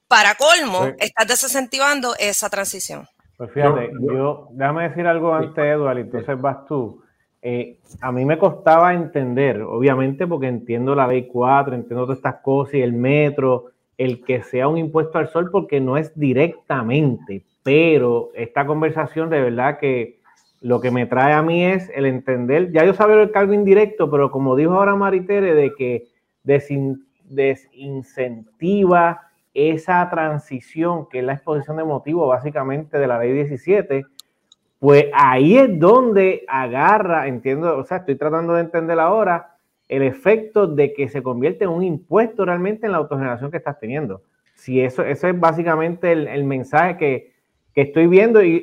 para colmo, estás desincentivando esa transición. Pues fíjate, yo, déjame decir algo antes, Eduardo, y entonces vas tú. Eh, a mí me costaba entender, obviamente, porque entiendo la ley 4, entiendo todas estas cosas y el metro, el que sea un impuesto al sol, porque no es directamente, pero esta conversación de verdad que lo que me trae a mí es el entender, ya yo sabía el cargo indirecto, pero como dijo ahora Maritere, de que desincentiva esa transición, que es la exposición de motivo básicamente de la ley 17, pues ahí es donde agarra, entiendo, o sea, estoy tratando de entender ahora el efecto de que se convierte en un impuesto realmente en la autogeneración que estás teniendo. Si eso, eso es básicamente el, mensaje que, estoy viendo y,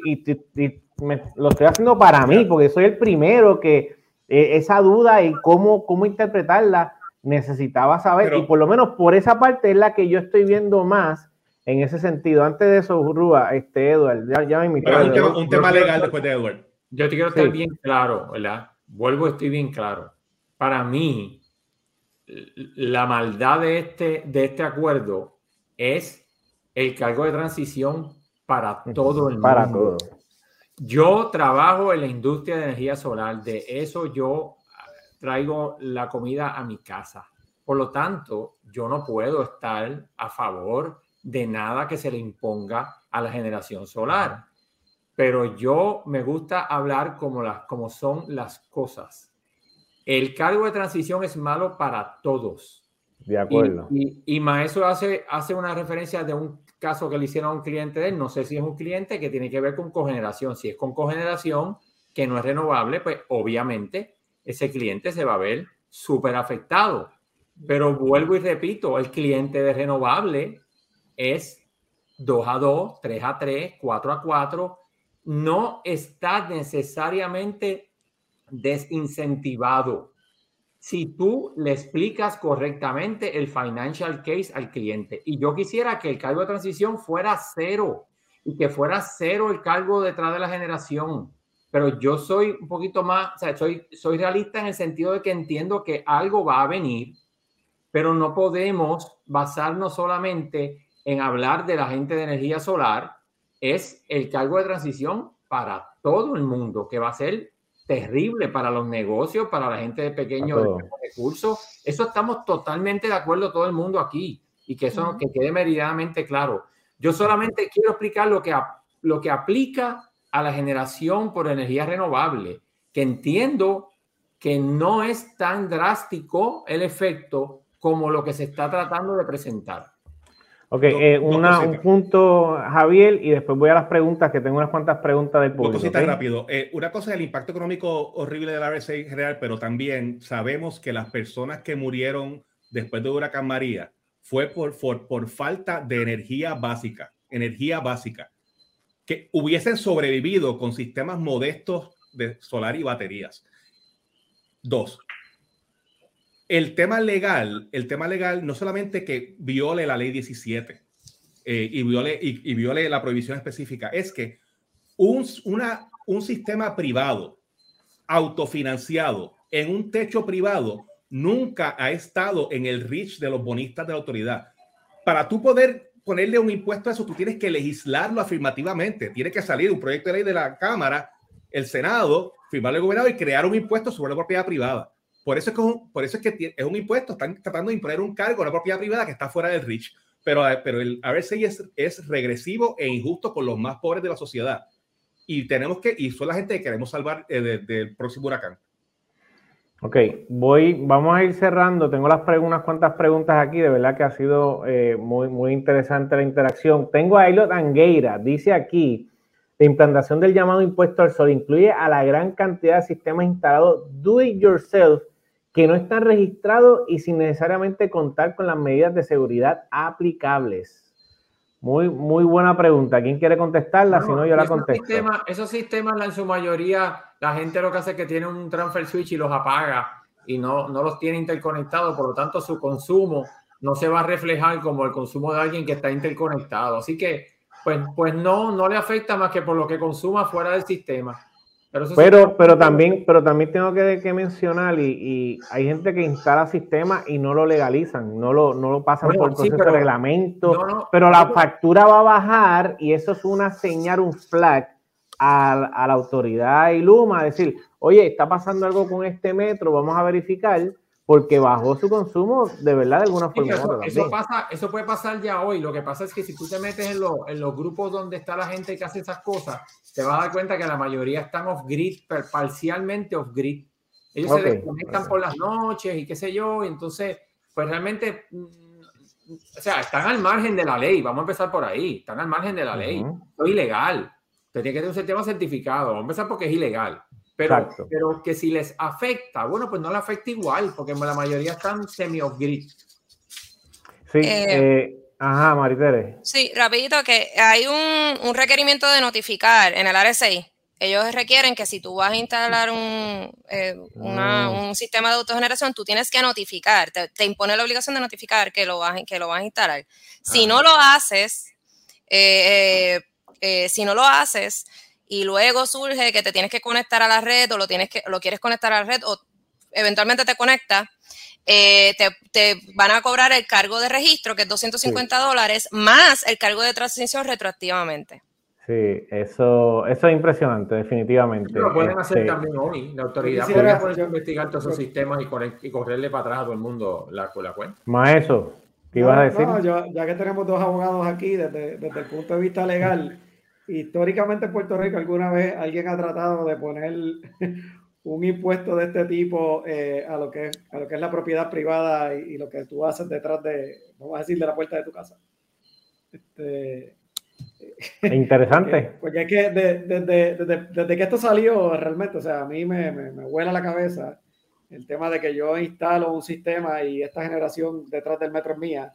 lo estoy haciendo para mí, porque soy el primero que eh, esa duda y cómo, cómo interpretarla necesitaba saber. y por lo menos por esa parte es la que yo estoy viendo más en ese sentido. Antes de eso, Rúa, este Edward, ya, me invitó. un, tema, legal después de Edward. Yo te quiero estar bien claro, ¿verdad? Vuelvo, estoy bien claro. Para mí, la maldad de este, de este acuerdo es el cargo de transición para todo el mundo. Para todo. Yo trabajo en la industria de energía solar, de eso yo traigo la comida a mi casa. Por lo tanto, yo no puedo estar a favor de nada que se le imponga a la generación solar. Pero yo me gusta hablar como, las, como son las cosas. El cargo de transición es malo para todos. De acuerdo. Y, y, Maestro hace, hace una referencia de un caso que le hicieron a un cliente de él, no sé si es un cliente que tiene que ver con cogeneración. Si es con cogeneración, que no es renovable, pues obviamente ese cliente se va a ver súper afectado. Pero vuelvo y repito, el cliente de renovable es 2 a 2, 3 a 3, 4 a 4. No está necesariamente desincentivado si tú le explicas correctamente el financial case al cliente. Y yo quisiera que el cargo de transición fuera cero y que fuera cero el cargo detrás de la generación. Pero yo soy un poquito más, o sea, soy, soy realista en el sentido de que entiendo que algo va a venir, pero no podemos basarnos solamente en hablar de la gente de energía solar. Es el cargo de transición para todo el mundo, que va a ser terrible para los negocios, para la gente de pequeños recursos. Eso estamos totalmente de acuerdo todo el mundo aquí y que eso que quede meridianamente claro. Yo solamente quiero explicar lo que, lo que aplica a la generación por energía renovable, que entiendo que no es tan drástico el efecto como lo que se está tratando de presentar. Ok, eh, un punto, Javier, y después voy a las preguntas, que tengo unas cuantas preguntas del público. Dos cositas rápido. Eh, una cosa es el impacto económico horrible de la RSA en general, pero también sabemos que las personas que murieron después de Huracán María fue por, por, por falta de energía básica, energía básica, que hubiesen sobrevivido con sistemas modestos de solar y baterías. Dos, el tema legal, el tema legal no solamente que viole la ley 17 eh, y, viole, y, viole la prohibición específica, es que un, sistema privado autofinanciado en un techo privado nunca ha estado en el reach de los bonistas de la autoridad. Para tú poder ponerle un impuesto a eso, tú tienes que legislarlo afirmativamente. Tiene que salir un proyecto de ley de la Cámara, el Senado, firmarlo el gobernador y crear un impuesto sobre la propiedad privada. Por eso es que, por eso es, que es un impuesto, están tratando de imponer un cargo a una propiedad privada que está fuera del REACH. pero, pero el RSA es, es regresivo e injusto con los más pobres de la sociedad. Y tenemos que, y son la gente que queremos salvar eh, del próximo huracán. Ok, voy, vamos a ir cerrando. Tengo las unas cuantas preguntas aquí. De verdad que ha sido eh, muy, muy interesante la interacción. Tengo a Ailot Angueira. Dice aquí, la implantación del llamado impuesto al sol incluye a la gran cantidad de sistemas instalados do it yourself que no están registrados y sin necesariamente contar con las medidas de seguridad aplicables. Muy, muy buena pregunta. ¿Quién quiere contestarla? si no, yo la contesto. esos sistemas, en su mayoría, la gente lo que hace es que tiene un transfer switch y los apaga y no, no los tiene interconectados. Por lo tanto, su consumo no se va a reflejar como el consumo de alguien que está interconectado. Así que, pues, pues no, no le afecta más que por lo que consuma fuera del sistema. Pero, pero, también, pero también tengo que, mencionar, y, hay gente que instala sistemas y no lo legalizan, no lo, no lo pasan por proceso de reglamento, pero la factura va a bajar y eso es una señal, un flag a, a la autoridad y Luma, decir, oye, está pasando algo con este metro, vamos a verificar porque bajó su consumo de verdad de alguna forma. eso, pasa, eso puede pasar ya hoy. Lo que pasa es que si tú te metes en, en, los grupos donde está la gente que hace esas cosas, te vas a dar cuenta que la mayoría están off-grid, parcialmente off-grid. Ellos se desconectan por las noches y qué sé yo, y entonces, pues realmente, mm, o sea, están al margen de la ley. Vamos a empezar por ahí. Están al margen de la ley. Es ilegal. Usted tiene que tener un sistema certificado. Vamos a empezar porque es ilegal. Pero, pero que si les afecta, bueno, pues no le afecta igual, porque la mayoría están semi-off-grid. Sí, eh, eh, ajá, Maritere. Sí, rapidito, que hay un, un, requerimiento de notificar en el RSI. Ellos requieren que si tú vas a instalar un, eh, una, mm. un sistema de autogeneración, tú tienes que notificar, te, impone la obligación de notificar que lo vas, que lo vas a instalar. Si no lo haces, si no lo haces, y luego surge que te tienes que conectar a la red o lo, tienes que, lo quieres conectar a la red o eventualmente te conecta, eh, te, van a cobrar el cargo de registro, que es 250 dólares, más el cargo de transición retroactivamente. Sí, eso, eso es impresionante, definitivamente. Lo pueden hacer este, también hoy. La autoridad podría ponerse investigar todos esos sistemas y, correrle para atrás a todo el mundo la, la cuenta. Más eso, ¿qué ibas a decir? ya que tenemos dos abogados aquí, desde, desde el punto de vista legal, históricamente en Puerto Rico alguna vez alguien ha tratado de poner un impuesto de este tipo eh, a, lo que es, a lo que es la propiedad privada y, lo que tú haces detrás de, vamos a decir, de la puerta de tu casa. Este, Interesante. Porque es que desde, que esto salió realmente, o sea, a mí me, me, me vuela la cabeza el tema de que yo instalo un sistema y esta generación detrás del metro es mía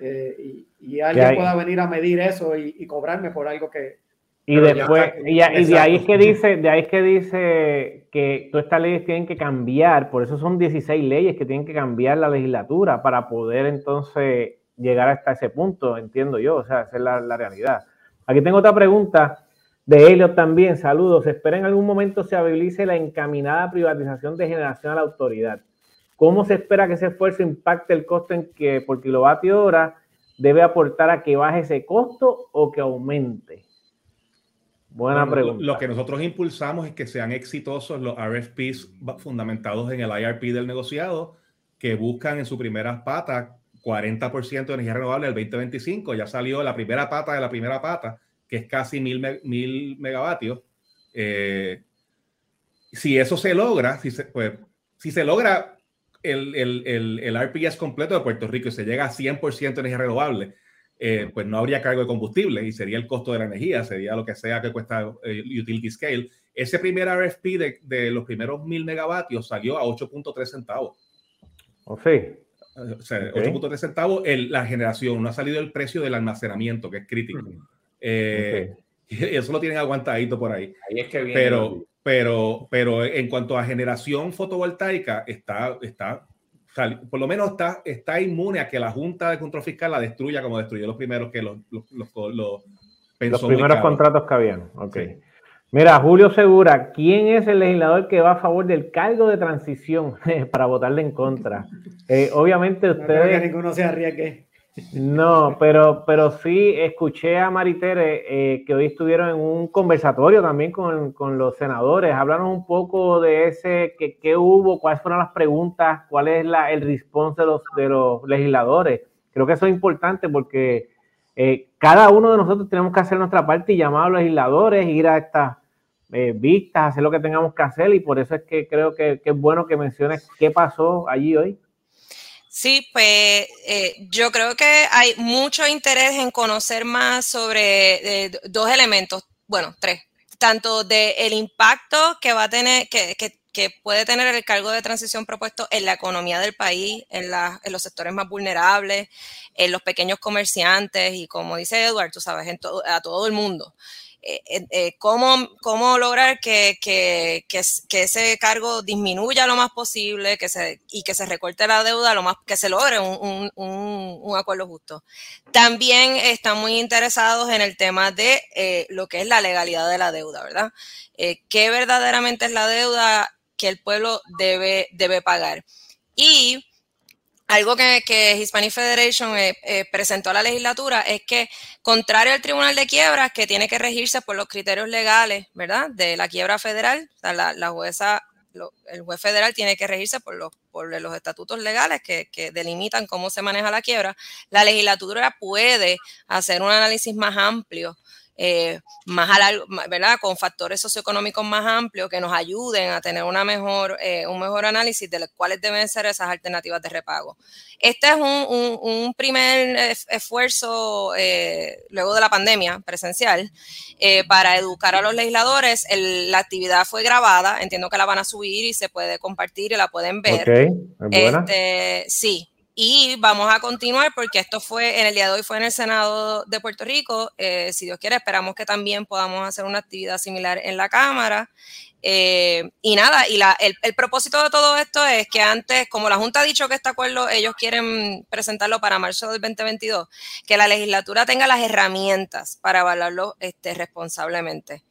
eh, y, alguien pueda venir a medir eso y cobrarme por algo que, y después, y, de ahí es que dice, de ahí es que dice que todas estas leyes tienen que cambiar, por eso son 16 leyes que tienen que cambiar la legislatura para poder entonces llegar hasta ese punto, entiendo yo, o sea, esa es la, la realidad. Aquí tengo otra pregunta de Elliot también, saludos. Espera en algún momento se habilice la encaminada privatización de generación a la autoridad. ¿Cómo se espera que ese esfuerzo impacte el costo en que por kilovatio hora debe aportar a que baje ese costo o que aumente? Buena pregunta. Lo que nosotros impulsamos es que sean exitosos los RFPs fundamentados en el IRP del negociado, que buscan en su primera pata 40% de energía renovable del 2025. Ya salió la primera pata de la primera pata, que es casi mil, mil megavatios. Eh, si eso se logra, si se, pues, si se logra el, el, el, el RPS completo de Puerto Rico y se llega a 100% de energía renovable, eh, pues no habría cargo de combustible y sería el costo de la energía, sería lo que sea que cuesta eh, utility scale. Ese primer RFP de, de los primeros mil megavatios salió a 8.3 centavos. ¿O sí? O sea, 8.3 centavos la generación, no ha salido el precio del almacenamiento, que es crítico. Eh, eso lo tienen aguantadito por ahí. Ahí es que viene. Pero, pero, pero en cuanto a generación fotovoltaica, está, está por lo menos está, está inmune a que la Junta de Control Fiscal la destruya como destruyó los primeros que los, los, los, primeros contratos que habían. Ok. Mira, Julio Segura, ¿quién es el legislador que va a favor del cargo de transición para votarle en contra? Eh, obviamente ustedes... No que ninguno se arriesgue. No, pero, pero sí escuché a Maritere eh, que hoy estuvieron en un conversatorio también con, con los senadores. Hablaron un poco de ese, qué hubo, cuáles fueron las preguntas, cuál es la, el response de los, de los legisladores. creo que eso es importante porque eh, cada uno de nosotros tenemos que hacer nuestra parte y llamar a los legisladores, ir a estas eh, vistas, hacer lo que tengamos que hacer y por eso es que creo que, es bueno que menciones qué pasó allí hoy. Sí, pues eh, yo creo que hay mucho interés en conocer más sobre dos elementos, bueno, tres, tanto del el impacto que va a tener, que, que, que, puede tener el cargo de transición propuesto en la economía del país, en, la, en los sectores más vulnerables, en los pequeños comerciantes y como dice Edward, tú sabes, en a todo el mundo. Eh, eh, cómo, cómo, lograr que, que, que, ese cargo disminuya lo más posible que se, y que se recorte la deuda lo más que se logre un, un, acuerdo justo. También están muy interesados en el tema de eh, lo que es la legalidad de la deuda, ¿verdad? ¿Qué verdaderamente es la deuda que el pueblo debe, debe pagar? Y algo que, que Hispanic Federation eh, eh, presentó a la legislatura es que, contrario al Tribunal de Quiebras, que tiene que regirse por los criterios legales, ¿verdad? De la quiebra federal, el juez federal tiene que regirse por los, estatutos legales que, delimitan cómo se maneja la quiebra. La legislatura puede hacer un análisis más amplio eh, más a largo, ¿verdad? Con factores socioeconómicos más amplios que nos ayuden a tener una mejor, eh, un mejor análisis de cuáles deben ser esas alternativas de repago. Este es un, primer esfuerzo eh, luego de la pandemia presencial para educar a los legisladores. la actividad fue grabada, entiendo que la van a subir y se puede compartir y la pueden ver. Este, sí, y vamos a continuar porque esto fue en el día de hoy, fue en el Senado de Puerto Rico. Eh, si Dios quiere, esperamos que también podamos hacer una actividad similar en la Cámara. Eh, y nada, y la, el, propósito de todo esto es que antes, como la Junta ha dicho que este acuerdo ellos quieren presentarlo para marzo del 2022, que la legislatura tenga las herramientas para evaluarlo este, responsablemente.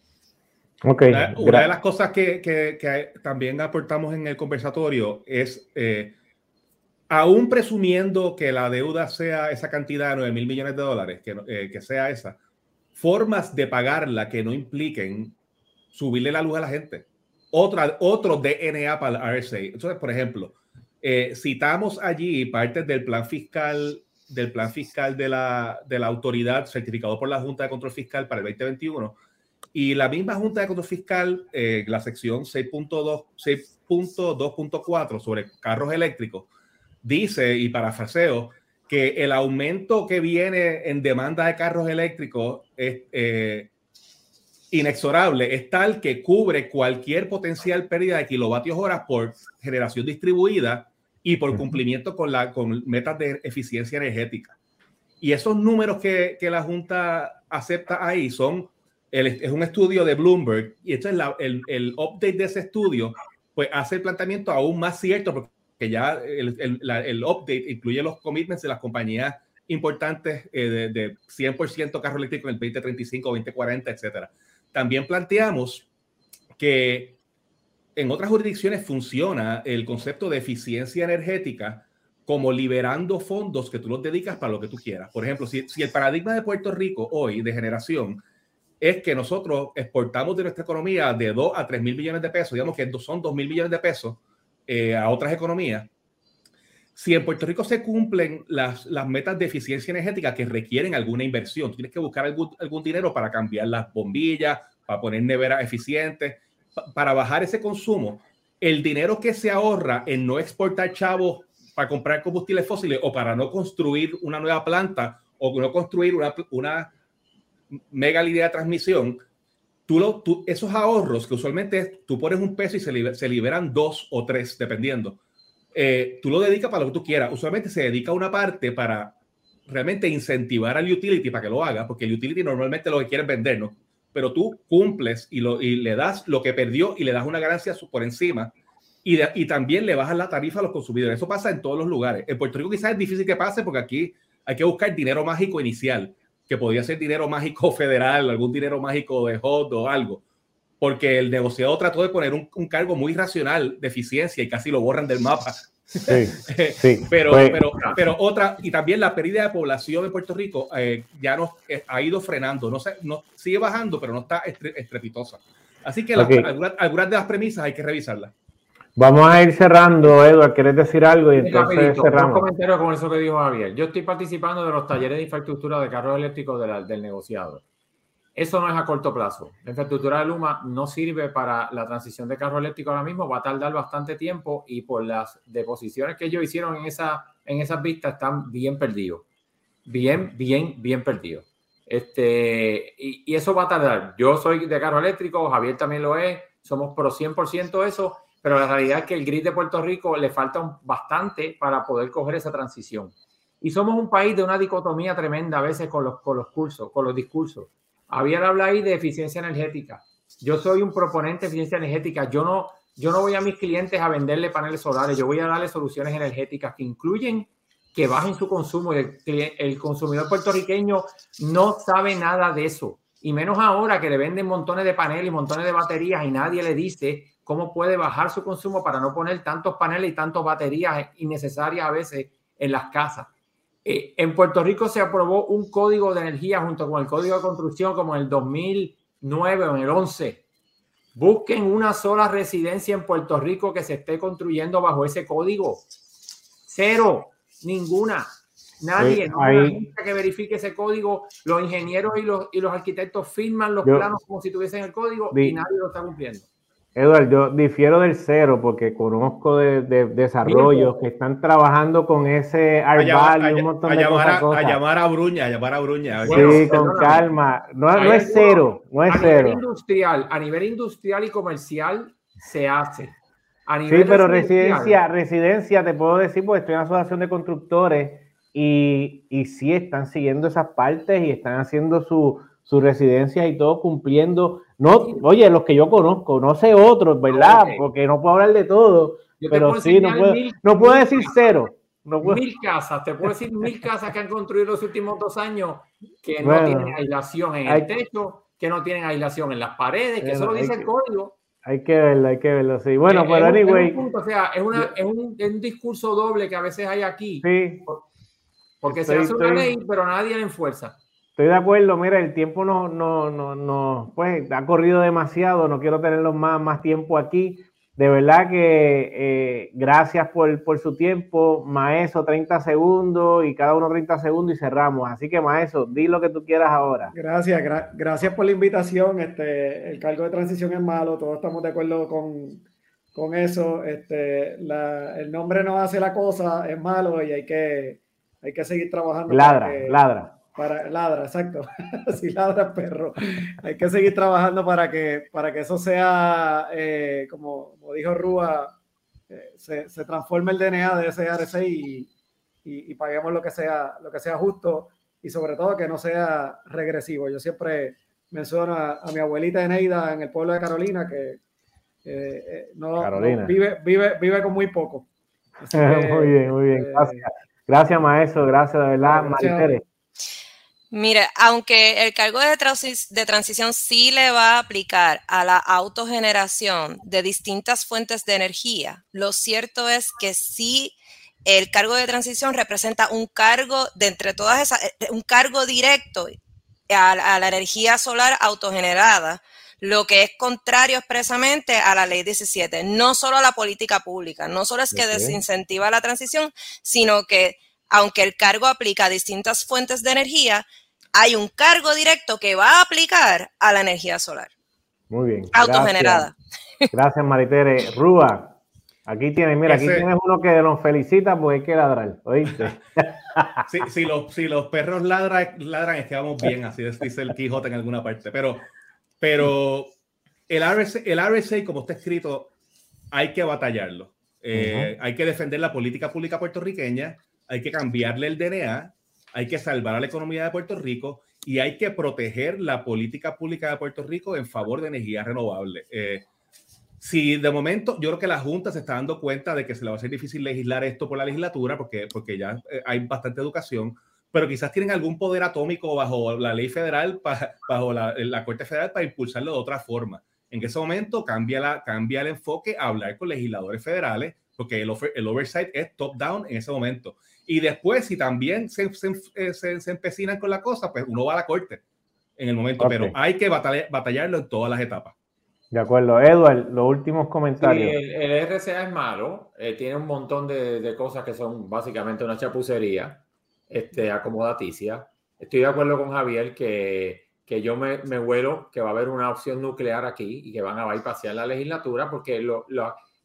Okay. Una, de las cosas que, que, también aportamos en el conversatorio es... Eh, aún presumiendo que la deuda sea esa cantidad de 9 mil millones de dólares, que, eh, que, sea esa, formas de pagarla que no impliquen subirle la luz a la gente. Otra, otro DNA para el RSA. Entonces, por ejemplo, eh, citamos allí partes del plan fiscal del plan fiscal de la, de la autoridad certificado por la Junta de Control Fiscal para el 2021 y la misma Junta de Control Fiscal, eh, la sección 6.2.4 sobre carros eléctricos, dice, y parafraseo, que el aumento que viene en demanda de carros eléctricos es eh, inexorable, es tal que cubre cualquier potencial pérdida de kilovatios hora por generación distribuida y por cumplimiento con, la, con metas de eficiencia energética. Y esos números que, que la Junta acepta ahí son, el, es un estudio de Bloomberg, y esto es el, el update de ese estudio, pues hace el planteamiento aún más cierto, porque que ya el, el, update incluye los commitments de las compañías importantes eh, de, 100% carro eléctrico en el 2035, 2040, etcétera. También planteamos que en otras jurisdicciones funciona el concepto de eficiencia energética como liberando fondos que tú los dedicas para lo que tú quieras. Por ejemplo, si, si el paradigma de Puerto Rico hoy de generación es que nosotros exportamos de nuestra economía de 2 a 3 mil millones de pesos, digamos que son 2 mil millones de pesos, eh, a otras economías, si en Puerto Rico se cumplen las, las, metas de eficiencia energética que requieren alguna inversión, tienes que buscar algún, algún dinero para cambiar las bombillas, para poner neveras eficientes, para bajar ese consumo. El dinero que se ahorra en no exportar chavos para comprar combustibles fósiles o para no construir una nueva planta o no construir una, una mega línea de transmisión, tú, esos ahorros que usualmente tú pones un peso y se, liberan dos o tres, dependiendo, eh, tú lo dedicas para lo que tú quieras. Usualmente se dedica una parte para realmente incentivar al utility para que lo haga, porque el utility normalmente lo que quiere es vender, ¿no? Pero tú cumples y, lo, y le das lo que perdió y le das una ganancia por encima y, y también le bajas la tarifa a los consumidores. Eso pasa en todos los lugares. En Puerto Rico quizás es difícil que pase porque aquí hay que buscar dinero mágico inicial que podía ser dinero mágico federal, algún dinero mágico de HOT o algo, porque el negociador trató de poner un, cargo muy racional de eficiencia y casi lo borran del mapa. Sí, pero, pues, pero, pero otra, y también la pérdida de población en Puerto Rico eh, ya nos eh, ha ido frenando, no, sé, no sigue bajando, pero no está estrepitosa. Así que algunas, algunas, de las premisas hay que revisarlas. Vamos a ir cerrando, Eduardo. ¿Quieres decir algo? Y entonces cerramos. Un comentario con eso que dijo Javier. Yo estoy participando de los talleres de infraestructura de carros eléctricos del negociado. Eso no es a corto plazo. La infraestructura de Luma no sirve para la transición de carro eléctrico ahora mismo. Va a tardar bastante tiempo y por las deposiciones que ellos hicieron en, esa, en esas vistas están bien perdidos. Bien, bien, bien perdidos. Este, y, y, eso va a tardar. Yo soy de carro eléctrico, Javier también lo es. Somos pro 100% eso pero la realidad es que el grid de Puerto Rico le falta bastante para poder coger esa transición. Y somos un país de una dicotomía tremenda a veces con los, con los cursos, con los discursos. Había habla ahí de eficiencia energética. Yo soy un proponente de eficiencia energética. Yo no, yo no voy a mis clientes a venderle paneles solares. Yo voy a darle soluciones energéticas que incluyen que bajen su consumo. El, el consumidor puertorriqueño no sabe nada de eso. Y menos ahora que le venden montones de paneles y montones de baterías y nadie le dice cómo puede bajar su consumo para no poner tantos paneles y tantas baterías innecesarias a veces en las casas. Eh, en Puerto Rico se aprobó un código de energía junto con el código de construcción como en el 2009 o en el 11. Busquen una sola residencia en Puerto Rico que se esté construyendo bajo ese código. Cero, ninguna. Nadie, no hay que verifique ese código. Los ingenieros y los, y los arquitectos firman los planos como si tuviesen el código y nadie lo está cumpliendo. Eduardo, yo difiero del cero porque conozco de, desarrollos que están trabajando con ese ARVAL y un montón de cosas, A llamar a Bruña, a llamar a Bruña. sí, con calma. No, es cero, no es a cero. Nivel industrial, a nivel industrial y comercial se hace. sí, pero residencia, residencia, te puedo decir, porque estoy en la asociación de constructores y, y sí están siguiendo esas partes y están haciendo su, su residencia y todo cumpliendo no, oye, los que yo conozco, no sé otros, ¿verdad? Porque no puedo hablar de todo, pero sí, no puedo, no puedo decir cero. No Mil casas, te puedo decir mil casas que han construido los últimos dos años que no tienen aislación en el techo, que no tienen aislación en las paredes, que eso lo dice el código. Hay que verlo, hay que verlo, sí. Bueno, eh, pero anyway. o sea, es, una, es, un, es, un, discurso doble que a veces hay aquí. Sí. Porque se hace una ley, pero nadie le enfuerza. Estoy de acuerdo, mira, el tiempo no, no, no, no, pues ha corrido demasiado, no quiero tenerlo más, más tiempo aquí. De verdad que eh, gracias por, por, su tiempo, Maestro, 30 segundos y cada uno 30 segundos y cerramos. Así que Maestro, di lo que tú quieras ahora. Gracias, gracias por la invitación. Este, el cargo de transición es malo, todos estamos de acuerdo con, con eso. Este, la, el nombre no hace la cosa, es malo y hay que, hay que seguir trabajando. Ladra, ladra para ladra, exacto. si ladra perro. Hay que seguir trabajando para que, para que eso sea, eh, como, dijo Rúa, eh, se, se, transforme el DNA de ese RC y, y, paguemos lo que sea, lo que sea justo y sobre todo que no sea regresivo. Yo siempre menciono a, mi abuelita Eneida en el pueblo de Carolina que eh, no, vive, vive, vive con muy poco. muy bien, muy bien. Gracias. Gracias, maestro. Gracias, de verdad, Mire, aunque el cargo de, transición sí le va a aplicar a la autogeneración de distintas fuentes de energía, lo cierto es que sí el cargo de transición representa un cargo de entre todas esas, eh, un cargo directo a, la energía solar autogenerada, lo que es contrario expresamente a la ley 17, no solo a la política pública, no solo es que desincentiva la transición, sino que aunque el cargo aplica a distintas fuentes de energía, hay un cargo directo que va a aplicar a la energía solar. Muy bien. Autogenerada. Gracias, Maritere. Rúa, aquí tienes, mira, aquí tienes uno que nos felicita porque hay que ladrar, ¿oíste? sí, si, los, si los perros ladran, ladran, es que vamos bien, así dice el Quijote en alguna parte. Pero, pero el, RSA, el RSA, como está escrito, hay que batallarlo. Eh, hay que defender la política pública puertorriqueña, hay que cambiarle el DNA hay que salvar a la economía de Puerto Rico y hay que proteger la política pública de Puerto Rico en favor de energía renovable. Eh, si de momento yo creo que la Junta se está dando cuenta de que se le va a ser difícil legislar esto por la legislatura porque, porque ya eh, hay bastante educación, pero quizás tienen algún poder atómico bajo la ley federal, bajo la, la, Corte Federal para impulsarlo de otra forma. En ese momento cambia, la, cambia el enfoque a hablar con legisladores federales, porque el, el oversight es top-down en ese momento. Y después, si también se, se, eh, se, se, empecinan con la cosa, pues uno va a la corte en el momento, pero hay que batallarlo en todas las etapas. De acuerdo. Edward, los últimos comentarios. el, RCA es malo, eh, tiene un montón de, cosas que son básicamente una chapucería, este, acomodaticia. Estoy de acuerdo con Javier que, que yo me, me vuelo que va a haber una opción nuclear aquí y que van a bypassar la legislatura porque lo,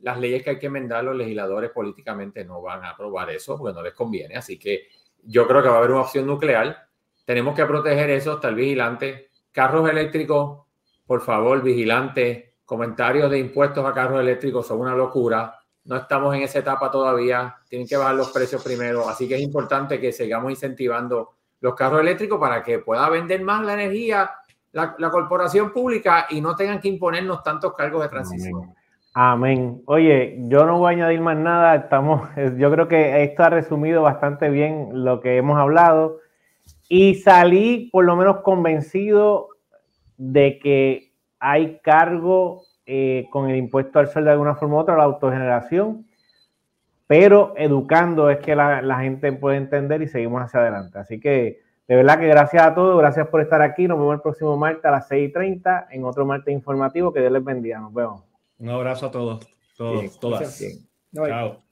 las leyes que hay que enmendar los legisladores políticamente no van a aprobar eso porque no les conviene. Así que yo creo que va a haber una opción nuclear. Tenemos que proteger eso, el vigilante. Carros eléctricos, por favor, vigilante. Comentarios de impuestos a carros eléctricos son una locura. No estamos en esa etapa todavía. Tienen que bajar los precios primero. Así que es importante que sigamos incentivando los carros eléctricos para que pueda vender más la energía la, la corporación pública y no tengan que imponernos tantos cargos de transición. Amén. Oye, yo no voy a añadir más nada. Estamos, yo creo que esto ha resumido bastante bien lo que hemos hablado y salí por lo menos convencido de que hay cargo eh, con el impuesto al sol de alguna forma u otra, la autogeneración, pero educando es que la, gente puede entender y seguimos hacia adelante. Así que de verdad que gracias a todos, gracias por estar aquí. Nos vemos el próximo martes a las 6:30 en otro martes informativo. Que Dios les bendiga. Nos vemos. Un abrazo a todos, todos, todas. Chao.